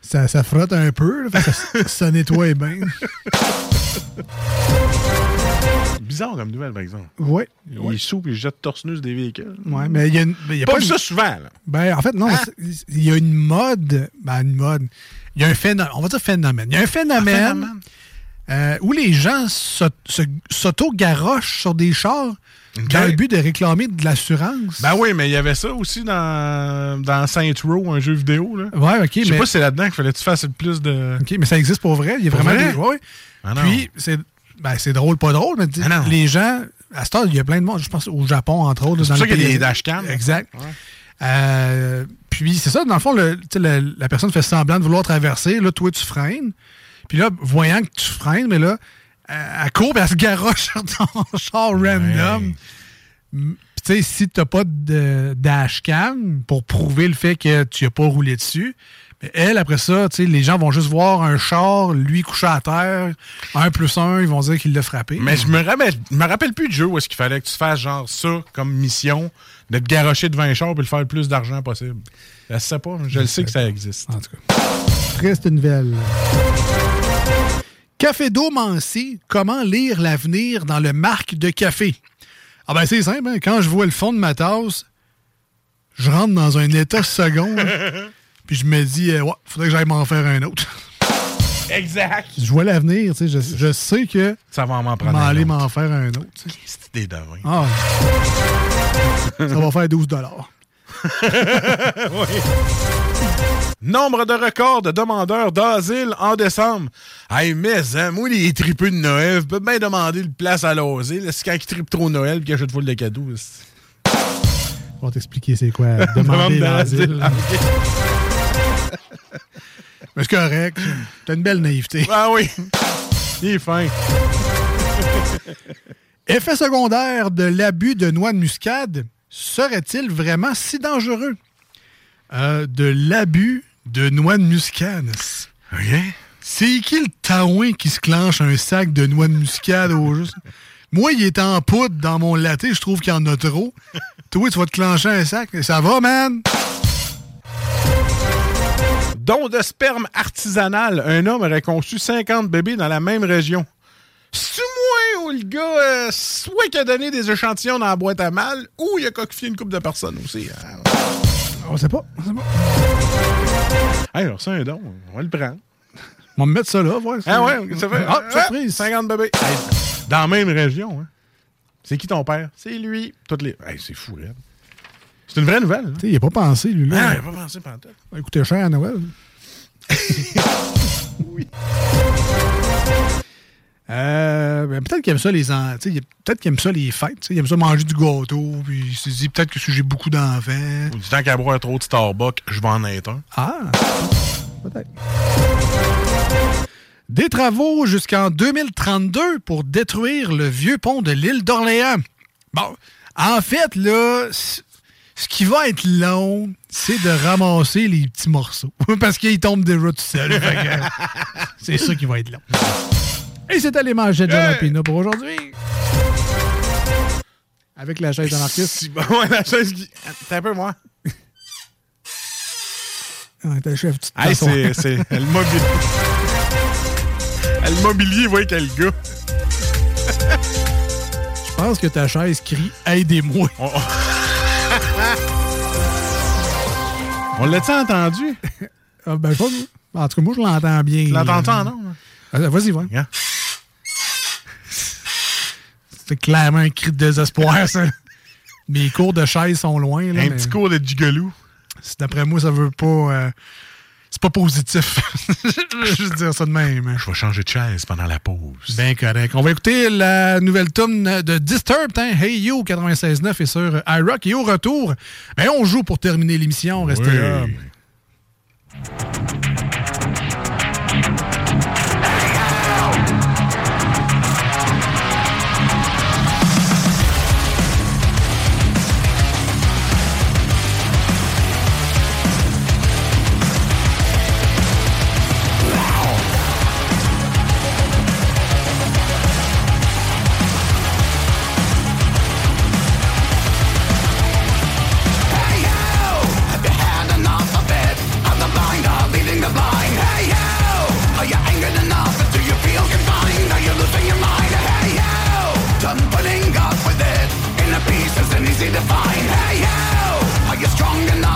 ça, ça frotte un peu, là, ça, ça nettoie bien. Bizarre comme nouvelle, par exemple. Ouais. Il ouais. est sous puis il jette torse des véhicules. Ouais, mais il y a, une- mais il y a pas, pas une- ça souvent, là. Ben, en fait, non. c'est- Il y a une mode. Ben, une mode. Il y a un phénomène. On va dire phénomène. Il y a un phénomène, phénomène. euh, où les gens s'auto-garochent sur des chars dans le but de réclamer de l'assurance. Ben oui, mais il y avait ça aussi dans, dans Saint Row, un jeu vidéo. Là. Ouais, ok, Je sais mais- pas si c'est là-dedans qu'il fallait que tu fasses le plus de. OK, mais ça existe pour vrai. Il y a vraiment vrai? des. ouais. Ah. Puis, c'est ben, c'est drôle, pas drôle, mais Ah les gens. À ce temps, il y a plein de monde. Je pense au Japon, entre autres. C'est dans le qu'il y a des dashcams. Exact. Euh, puis c'est ça, dans le fond, le, la, la personne fait semblant de vouloir traverser. Là, toi, tu freines. Puis là, voyant que tu freines, mais là, elle, elle court elle se garoche sur ton char random. Puis tu sais, si t'as pas de dashcam pour prouver le fait que tu n'as pas roulé dessus, elle, après ça, tu sais, les gens vont juste voir un char, lui couché à terre, un plus un, ils vont dire qu'il l'a frappé. Mais je me rappelle, je me rappelle plus du jeu où est-ce qu'il fallait que tu fasses genre ça comme mission, de te garocher devant un char et le faire le plus d'argent possible. Je sais pas, je le sais que ça existe. En tout cas. Triste nouvelle. Café d'eau Mancy, comment lire l'avenir dans le marque de café? Ah ben c'est simple, hein. quand je vois le fond de ma tasse, je rentre dans un état second, hein. puis je me dis, euh, ouais, faudrait que j'aille m'en faire un autre. Exact. Je vois l'avenir, tu sais, je, je sais que Ça va m'en prendre un aller autre. m'en faire un autre. sais. C'est des devins. Ah. Ça va faire 12 dollars. Nombre de records de demandeurs d'asile en décembre. Hey, mais, hein, moi, les tripeux de Noël, je peux bien demander une place à l'asile. C'est quand ils tripent trop Noël qu'ils achètent full de cadeaux. On va t'expliquer c'est quoi demander Demande l'asile. Mais c'est correct. T'as une belle naïveté. Ah oui. Il est fin. Effet secondaire de l'abus de noix de muscade serait-il vraiment si dangereux? Euh, de l'abus de noix de muscade. C'est qui le taouin qui se clenche un sac de noix de muscade au juste? Moi, il est en poudre dans mon latte, je trouve qu'il y en a trop. Toi, tu vas te clencher un sac. Ça va, man? Don de sperme artisanal. Un homme aurait conçu 50 bébés dans la même région. C'est moi ou le gars, euh, soit qui a donné des échantillons dans la boîte à mal, ou il a coquifié une couple de personnes aussi. hein? On sait pas. On sait pas. Hey, alors c'est un don. On va le prendre. On va me mettre ça là, voir. Ah ouais, ça fait. Ah, Ah, surprise. 50 bébés. Hey, dans la même région. Hein. C'est qui ton père? C'est lui. Toutes les. Hey, c'est fou, là. C'est une vraie nouvelle. hein? Tu sais, il a pas pensé, lui, là. Ah, il a pas pensé pendant tout. Ça coûter cher à Noël. oui. Euh, ben, peut-être qu'il aime ça les peut-être qu'il aime ça les fêtes, il aime ça manger du gâteau, puis il se dit peut-être que si j'ai beaucoup d'enfants. Du temps qu'à boire trop de Starbucks, je vais en être un. Ah, peut-être. Des travaux jusqu'en 2032 pour détruire le vieux pont de l'île d'Orléans. Bon, en fait, là, ce qui va être long, c'est de ramasser les petits morceaux. Parce qu'ils tombent déjà tout seuls. C'est ça qui va être long. Et c'était les manchettes de Jalapino pour aujourd'hui. Avec la chaise de Marcus. Si, bon, ouais, la chaise qui. T'as un peu, moi. Ouais, t'as le chef, tu te Hey, c'est. c'est- Le mobilier. Le mobilier, voyez quel gars. Je pense que ta chaise crie Aidez-moi. On l'a-tu entendu? Ah, ben, pas, en tout cas, moi, je l'entends bien. Tu l'entends-tu en ondes? Ah, Vas-y, va. C'est clairement un cri de désespoir, ça. Mes cours de chaise sont loin. Là, Un mais petit cours de gigolou. D'après moi, ça veut pas. euh, c'est pas positif. je vais juste dire ça de même. Je vais changer de chaise pendant la pause. Bien correct. On va écouter la nouvelle tune de Disturbed, hein? Hey You 96.9 et sur iRock. Et au retour, ben, on joue pour terminer l'émission. Restez Oui. là. strong enough.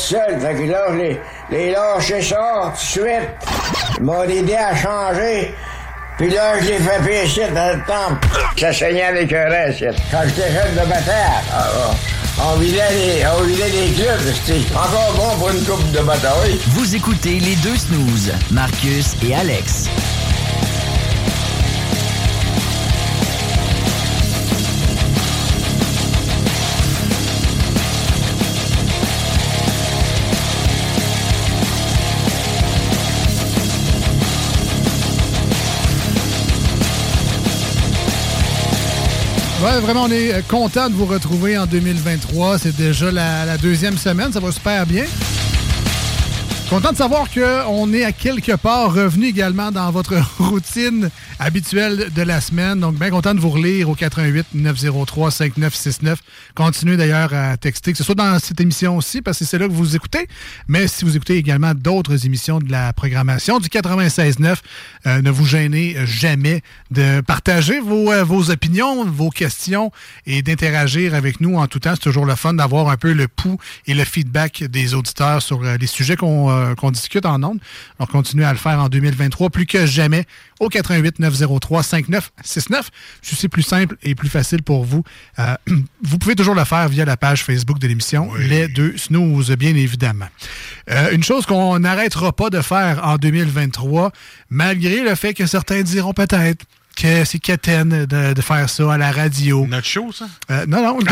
Seul. Fait que là, je l'ai lâché ça tout de suite. Il m'a aidé à changer. Puis là, je l'ai fait pécher dans le temple. Ça saignait avec un reste. Quand j'étais jeune de bataille, ah, on vidait les, on vidait les clubs. C'était encore bon pour une coupe de bataille. Vous écoutez les deux snooze, Marcus et Alex. Ouais, vraiment, on est euh, content de vous retrouver en 2023. C'est déjà la, la deuxième semaine. Ça va super bien. Content de savoir qu'on est à quelque part revenu également dans votre routine habituelle de la semaine. Donc, bien content de vous relire au 88 903 5969. Continuez d'ailleurs à texter, que ce soit dans cette émission aussi, parce que c'est là que vous écoutez. Mais si vous écoutez également d'autres émissions de la programmation du 96.9, euh, ne vous gênez jamais de partager vos, euh, vos opinions, vos questions et d'interagir avec nous en tout temps. C'est toujours le fun d'avoir un peu le pouls et le feedback des auditeurs sur euh, les sujets qu'on euh, qu'on discute en ondes. Alors, continuez à le faire en 2023 plus que jamais au 88 903 5969. Je suis plus simple et plus facile pour vous. Euh, vous pouvez toujours le faire via la page Facebook de l'émission Les Deux Snooze, bien évidemment. Euh, une chose qu'on n'arrêtera pas de faire en 2023, malgré le fait que certains diront peut-être que c'est quétaine de, de faire ça à la radio. Notre show, ça? Euh, non, non.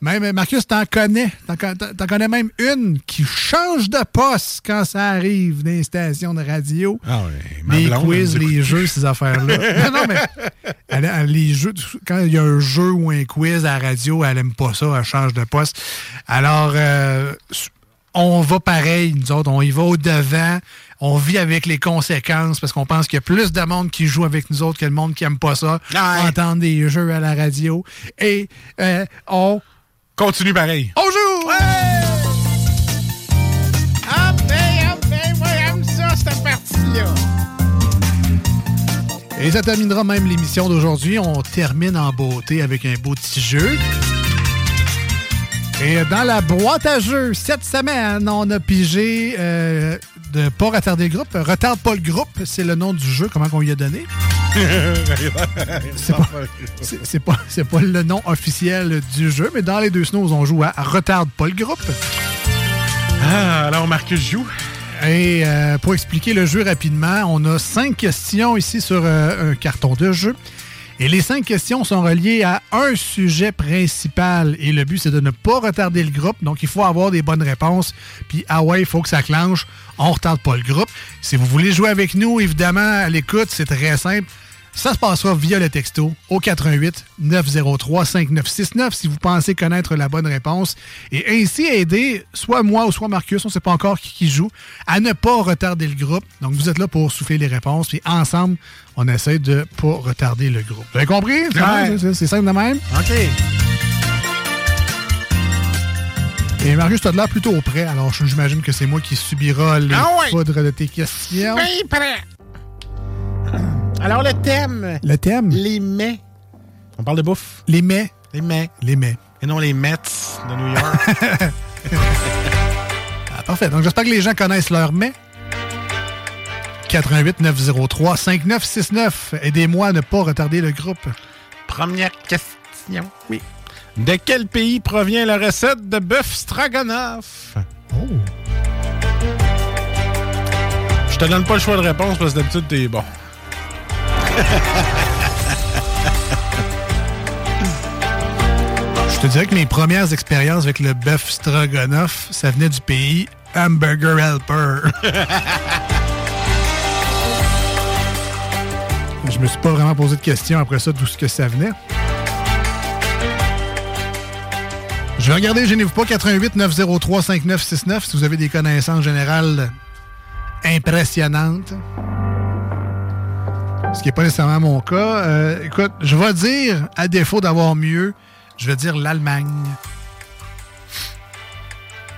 même, Marcus, t'en connais. T'en, con- t'en connais même une qui change de poste quand ça arrive dans les stations de radio. Ah oui, les blonde, quiz, les jeux, ces affaires-là. non, non, mais elle- elle- les jeux, quand il y a un jeu ou un quiz à la radio, elle aime pas ça, elle change de poste. Alors, euh, on va pareil, nous autres, on y va au-devant. On vit avec les conséquences parce qu'on pense qu'il y a plus de monde qui joue avec nous autres que le monde qui aime pas ça. Entendre des jeux à la radio. Et euh, on... Continue pareil. On joue! Ah ben, ah ben, moi j'aime ça, cette partie-là. Et ça terminera même l'émission d'aujourd'hui. On termine en beauté avec un beau petit jeu. Et dans la boîte à jeux, cette semaine, on a pigé euh, de pas retarder le groupe. Retarde pas le groupe, c'est le nom du jeu, comment on lui a donné. C'est pas, c'est- pas, pas le nom officiel du jeu, mais dans les deux snows, on joue à Retarde pas le groupe. Ah, alors Marcus joue. Et euh, pour expliquer le jeu rapidement, on a cinq questions ici sur euh, un carton de jeu. Et les cinq questions sont reliées à un sujet principal. Et le but, c'est de ne pas retarder le groupe. Donc, il faut avoir des bonnes réponses. Puis, ah ouais, il faut que ça clenche. On ne retarde pas le groupe. Si vous voulez jouer avec nous, évidemment, à l'écoute, c'est très simple. Ça se passera via le texto au 88 903 5969 si vous pensez connaître la bonne réponse et ainsi aider soit moi ou soit Marcus, on ne sait pas encore qui, qui joue, à ne pas retarder le groupe. Donc vous êtes là pour souffler les réponses puis ensemble, on essaie de pas retarder le groupe. Vous avez compris? C'est Ouais. simple de même? OK. Et Marius, tu as de l'air plutôt prêt, alors je- j'imagine que c'est moi qui subira les Ah ouais. foudres de tes questions. Bien prêt. Alors, le thème. Le thème? Les mets. On parle de bouffe. Les mets. Les mets. Les mets. Et non les Mets de New York. Ah, parfait. Donc, j'espère que les gens connaissent leur mets. 88 903 5969. Aidez-moi à ne pas retarder le groupe. Première question. Oui. De quel pays provient la recette de bœuf stroganoff? Oh. Je te donne pas le choix de réponse parce que d'habitude, t'es bon. Je te dirais que mes premières expériences avec le bœuf stroganoff, ça venait du pays Hamburger Helper. Je me suis pas vraiment posé de questions après ça, d'où ce que ça venait. Je vais regarder, gênez-vous pas, 88 903 5969 si vous avez des connaissances générales impressionnantes. Ce qui n'est pas nécessairement mon cas. Euh, écoute, je vais dire, à défaut d'avoir mieux, je vais dire l'Allemagne.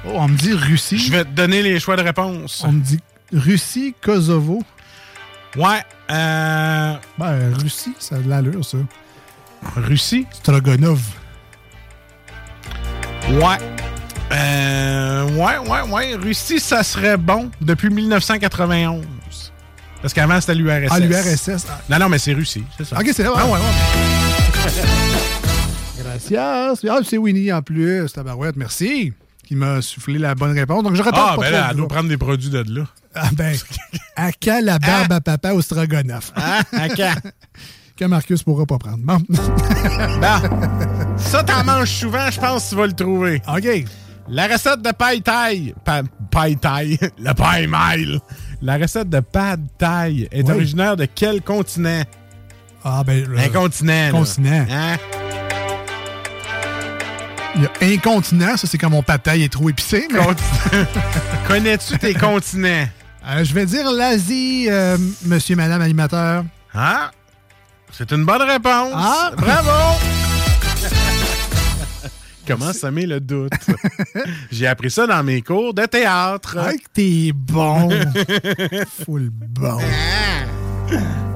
Oh, on me dit Russie. Je vais te donner les choix de réponse. On me dit Russie, Kosovo. Ouais. Euh... Ben, Russie, ça a de l'allure, ça. Russie? Strogonov. Ouais. Euh, ouais, ouais, ouais. Russie, ça serait bon depuis 1991. Parce qu'avant, c'était l'URSS. Ah, l'URSS. Ah. Non, non, mais c'est Russie, c'est ça. Ok, c'est vrai. Ah, ouais, ouais. Gracias. Ah, c'est Winnie en plus, tabarouette. Merci. Qui m'a soufflé la bonne réponse. Donc, je retarde Ah, pas ben trop là, le elle doit prendre des produits de là. Ah, ben, à quand la barbe à papa au stroganoff? Ah, à quand? que Marcus pourra pas prendre. Bon. Bon. Ça, t'en manges souvent, je pense que tu vas le trouver. OK. La recette de paille taille. Pa- paille taille. Le paille mail. La recette de pad taille est Oui. originaire de quel continent? Ah, ben. euh, Un continent. Continent. Hein? Il y a incontinent, ça, c'est quand mon pataille est trop épicé. mais- Connais-tu tes continents? Euh, je vais dire l'Asie, euh, monsieur, madame animateur. Ah! C'est une bonne réponse. Ah! Bravo! Comment semer le doute? J'ai appris ça dans mes cours de théâtre. Ah, que t'es bon. Full bon.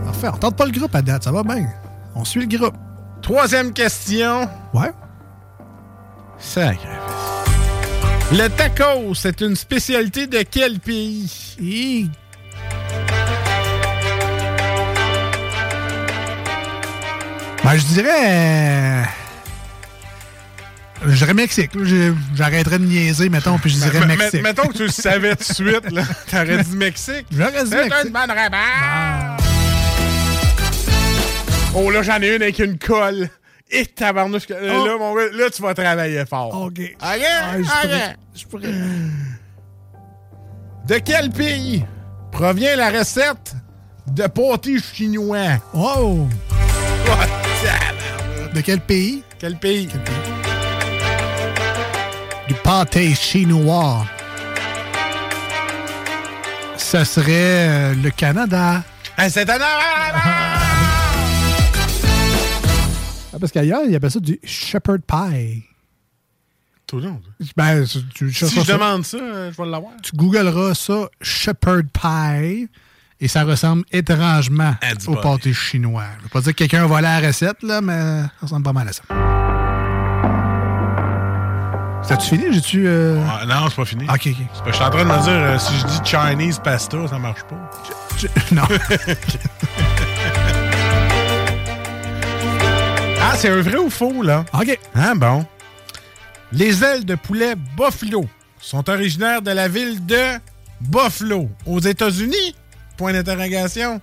Parfait, on tente pas le groupe à date, ça va bien. On suit le groupe. Troisième question. Ouais. Sacré. Le tacos, c'est une spécialité de quel pays? Ben, je dirais. Je dirais Mexique. J'arrêterais de niaiser, mettons, puis je dirais M- Mexique. Mettons que tu le savais tout de suite, là. T'aurais dit Mexique. J'aurais dit C'est Mexique. une bonne réponse. Oh, là, j'en ai une avec une colle. Et tabarnouche. Oh. Là, mon gars, là, tu vas travailler fort. OK. OK? Ah, je pourrais- je pourrais- De quel pays provient la recette de pâté chinois? Oh! Oh. De quel pays? Quel pays? Du pâté chinois. Ça serait euh, le Canada. Ah, C'est un... Ah, parce qu'ailleurs, il appelle ça du shepherd pie. Tout le monde. Ben, tu, tu Si chercheras je ça. demande ça, euh, je vais l'avoir. Tu googleras ça, shepherd pie, et ça ressemble étrangement Ah, dis au pas. pâté chinois. Je veux pas dire que quelqu'un a volé la recette, là, mais ça ressemble pas mal à ça. C'est-tu fini? J'ai-tu... euh, Ah, non, c'est pas fini. OK, OK. C'est parce que Je suis en train de me dire, euh, si je dis Chinese pasta, ça marche pas. Je- Non. ah, c'est un vrai ou faux, là? OK. Ah, bon. Les ailes de poulet Buffalo sont originaires de la ville de Buffalo, aux États-Unis? Point d'interrogation.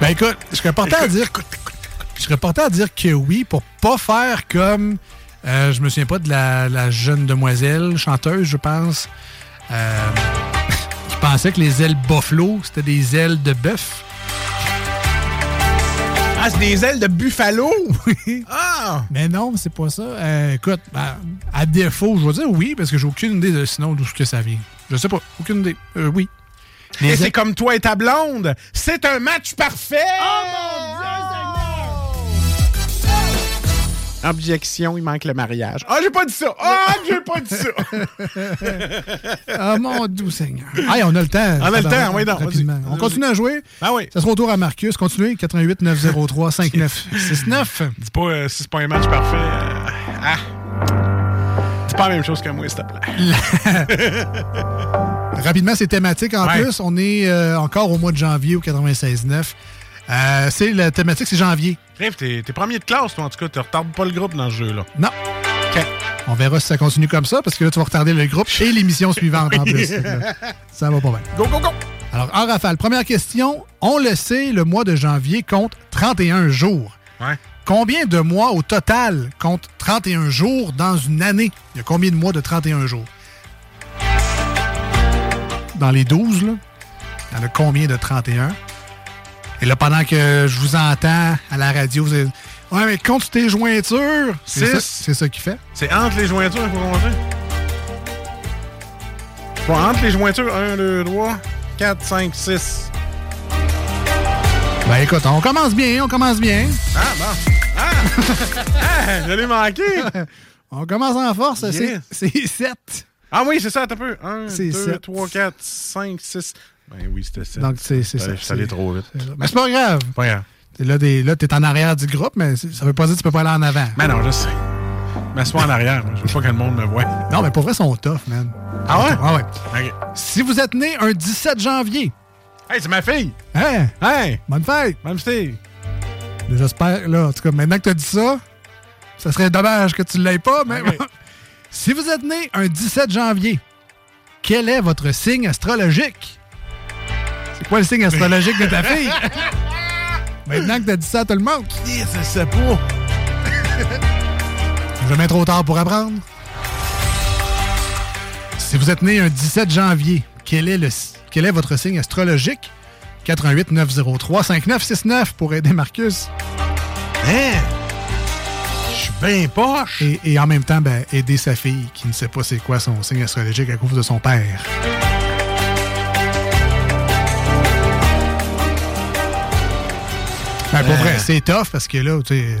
Ben écoute, je serais porté à dire... Je serais porté à dire que oui, pour pas faire comme... euh, je me souviens pas de la, la jeune demoiselle, chanteuse, je pense, euh, qui pensait que les ailes buffalo, c'était des ailes de bœuf. Ah, c'est des ailes de buffalo? Oui. Ah! Mais non, c'est pas ça. Euh, écoute, ben, à défaut, je vais dire oui, parce que j'ai aucune idée de sinon d'où que ça vient. Je sais pas, aucune idée. Euh, oui. Les Et c'est comme toi et ta blonde. C'est un match parfait! Objection, il manque le mariage. Ah, j'ai pas dit ça! Ah, j'ai pas dit ça! Ah, mon doux Seigneur. Hey, on a le temps. On a le temps, va oui, non, rapidement. On continue à jouer? Ah oui. Ça sera au tour à Marcus. Continuez. 88 903 5969. Dis pas euh, si c'est pas un match parfait. euh, ah! Dis pas la même chose que moi, s'il te plaît. Rapidement, c'est thématique en Ouais. plus. On est euh, encore au mois de janvier au 96.9. Euh, c'est la thématique, c'est janvier. Bref, t'es t'es premier de classe, toi, en tout cas. Tu retardes pas le groupe dans ce jeu-là. Non. On verra si ça continue comme ça, parce que là, tu vas retarder le groupe et l'émission suivante en plus. Là, Ça va pas bien. Go, go, go! Alors, en rafale, première question. On le sait, le mois de janvier compte 31 jours. Ouais. Combien de mois au total compte 31 jours dans une année? Il y a combien de mois de 31 jours? Dans les 12, là, il y en a combien de 31? Et là, pendant que je vous entends à la radio, vous êtes... Ouais, mais compte tes jointures! C'est ça, ça qu'il fait. C'est entre les jointures faut compter. Bon, entre les jointures, 1, 2, 3, 4, 5, 6. Ben écoute, on commence bien, on commence bien. Ah, bon. Ah! ah! Je l'ai manqué! On commence en force, Yes. c'est 7. Ah oui, c'est ça, t'as peu. 1, C'est 2, sept. 3, 4, 5, 6. Ben oui, c'était 7. Donc, c'est ça. Je suis allé trop vite. Mais c'est pas grave. Pas grave. T'es Là, t'es là, t'es en arrière du groupe, mais ça veut pas dire que tu peux pas aller en avant. Mais non, je sais. Mets-toi en arrière. Je veux pas que le monde me voit. Non, mais pour vrai, ils sont tough, man. Ah ouais? Ah ouais. Si vous êtes né un 17 janvier. Hey, c'est ma fille! Hein? Hey! Bonne fête! Bonne fille! J'espère, là, en tout cas, maintenant que tu as dit ça, ça serait dommage que tu l'aies pas, mais si vous êtes né un 17 janvier, quel est votre signe astrologique? C'est quoi le signe astrologique de ta fille? maintenant que tu as dit ça à tout le monde. Je sais pas. Jamais trop tard pour apprendre. Si vous êtes né un 17 janvier, quel est, le, quel est votre signe astrologique? 88 903 5969 pour aider Marcus. Hein? Je suis bien poche. Et, et en même temps, ben, aider sa fille qui ne sait pas c'est quoi son signe astrologique à cause de son père. Ben, pour Euh. vrai, c'est tough parce que là, tu sais,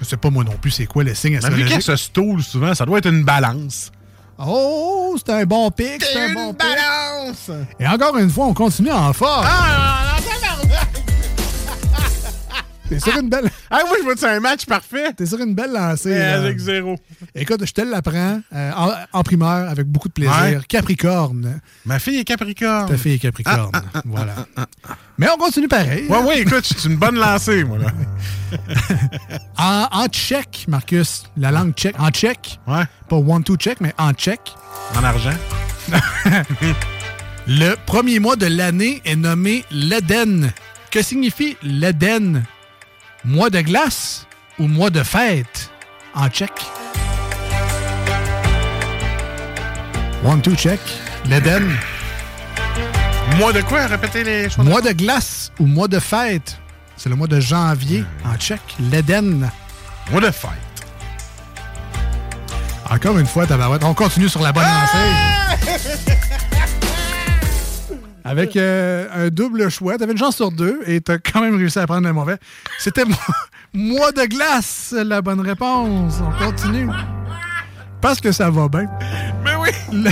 je sais pas moi non plus c'est quoi le signe Mais vu astrologique. qu'elle se stoule souvent, ça doit être une balance. Oh, c'est un bon pic, c'est un bon pic. balance! Et encore une fois, on continue en force. Ah, T'es sur une belle. Ah, moi, je vois que c'est un match parfait? T'es sur une belle lancée. Mais avec zéro. Écoute, je te l'apprends euh, en, en primeur avec beaucoup de plaisir. Ouais. Capricorne. Ma fille est Capricorne. Ta fille est Capricorne. voilà. Mais on continue pareil. Ouais, ouais, écoute, c'est une bonne lancée, moi, là. En, en tchèque, Marcus, la langue tchèque. En tchèque. Ouais. Pas one, two tchèque, mais en tchèque. En argent. Le premier mois de l'année est nommé l'Eden. Que signifie l'Eden? Mois de glace ou mois de fête en tchèque? One, two, check. L'Eden. Mois de quoi? Répétez les choix. Mois de glace ou mois de fête? C'est le mois de janvier en tchèque. L'Eden. Mois de fête. Encore une fois, tabarouette. On continue sur la bonne lancée. Avec euh, un double choix. T'avais une chance sur deux et t'as quand même réussi à prendre le mauvais. C'était mo- mois de glace, la bonne réponse. On continue. Parce que ça va bien. Mais oui! Le-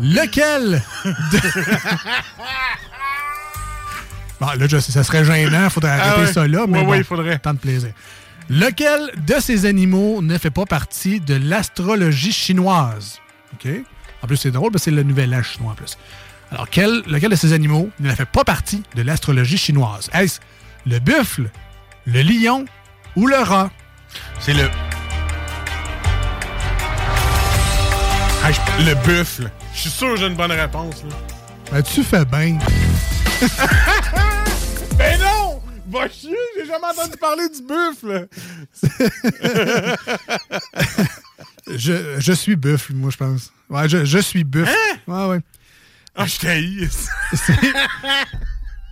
lequel de... Bon, là, je sais, ça serait gênant. Faudrait Ah arrêter ouais. ça là. Mais Ouais, bon, ouais, il faudrait. Tant de plaisir. Lequel de ces animaux ne fait pas partie de l'astrologie chinoise? OK? En plus, c'est drôle parce que c'est le nouvel an chinois en plus. Alors, quel, lequel de ces animaux ne fait pas partie de l'astrologie chinoise? Est-ce le buffle, le lion ou le rat? C'est le. Ah, je- Le buffle. Je suis sûr que j'ai une bonne réponse, là. Ben, tu fais bien? Ben non! Va chier, j'ai jamais entendu parler du buffle! je, je suis buffle, moi, je pense. Ouais, je, je suis buffle. Ouais, ouais. Ah, je!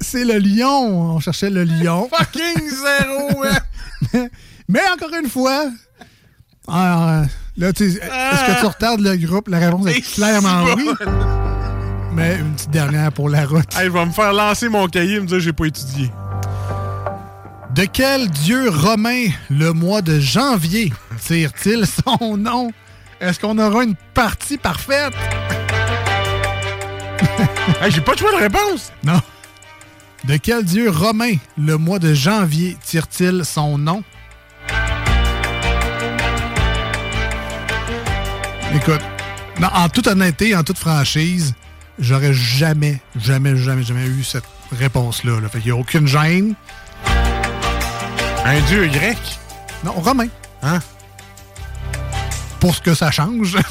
C'est- le lion. On cherchait le lion. Fucking zéro? Mais encore une fois, ah, là, tu sais, est-ce que tu retardes le groupe? La réponse est clairement oui. Mais une petite dernière pour la route. Hey, il va me faire lancer mon cahier et me dire que j'ai pas étudié. De quel dieu romain le mois de janvier tire-t-il son nom? Est-ce qu'on aura une partie parfaite? hey, j'ai pas de choix de réponse! Non. De quel dieu romain le mois de janvier tire-t-il son nom? Écoute, non, en toute honnêteté, en toute franchise, j'aurais jamais, jamais, jamais, jamais eu cette réponse-là. Là. Fait qu'il n'y a aucune gêne. Un dieu grec? Non, romain. Hein? Pour ce que ça change.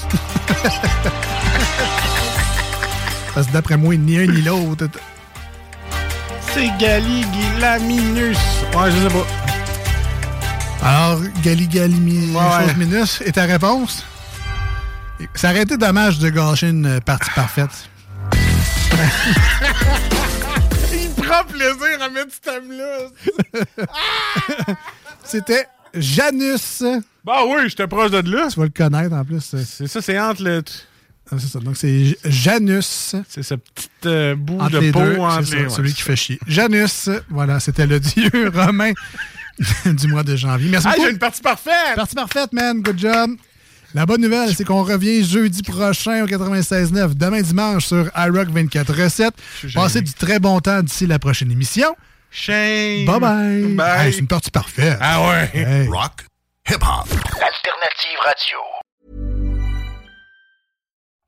Parce que d'après moi, ni un ni l'autre. C'est Galigulaminus. Ouais, je sais pas. Alors, Gali mi- Ouais, est ta réponse? Ça aurait été dommage de gâcher une partie parfaite. Il prend plaisir à mettre ce thème-là. C'était Janus. Bah oui, j'étais proche de là. Tu vas le connaître en plus. C'est ça, c'est entre le. Ah, c'est ça. Donc, c'est Janus. C'est ce petit euh, bout Entre de les peau deux, entre c'est les. ça, ouais, celui qui ça. fait chier. Janus, voilà, c'était le dieu romain du mois de janvier. Merci Ah, beaucoup. j'ai une partie parfaite! Partie parfaite, man. Good job. La bonne nouvelle, c'est qu'on revient jeudi prochain au 96.9, demain dimanche sur iRock 24 recettes. suis gêné. Passez du très bon temps d'ici la prochaine émission. Shame. Bye bye. Bye. Hey, c'est une partie parfaite. Ah ouais. Hey. Rock, hip-hop. L'alternative radio.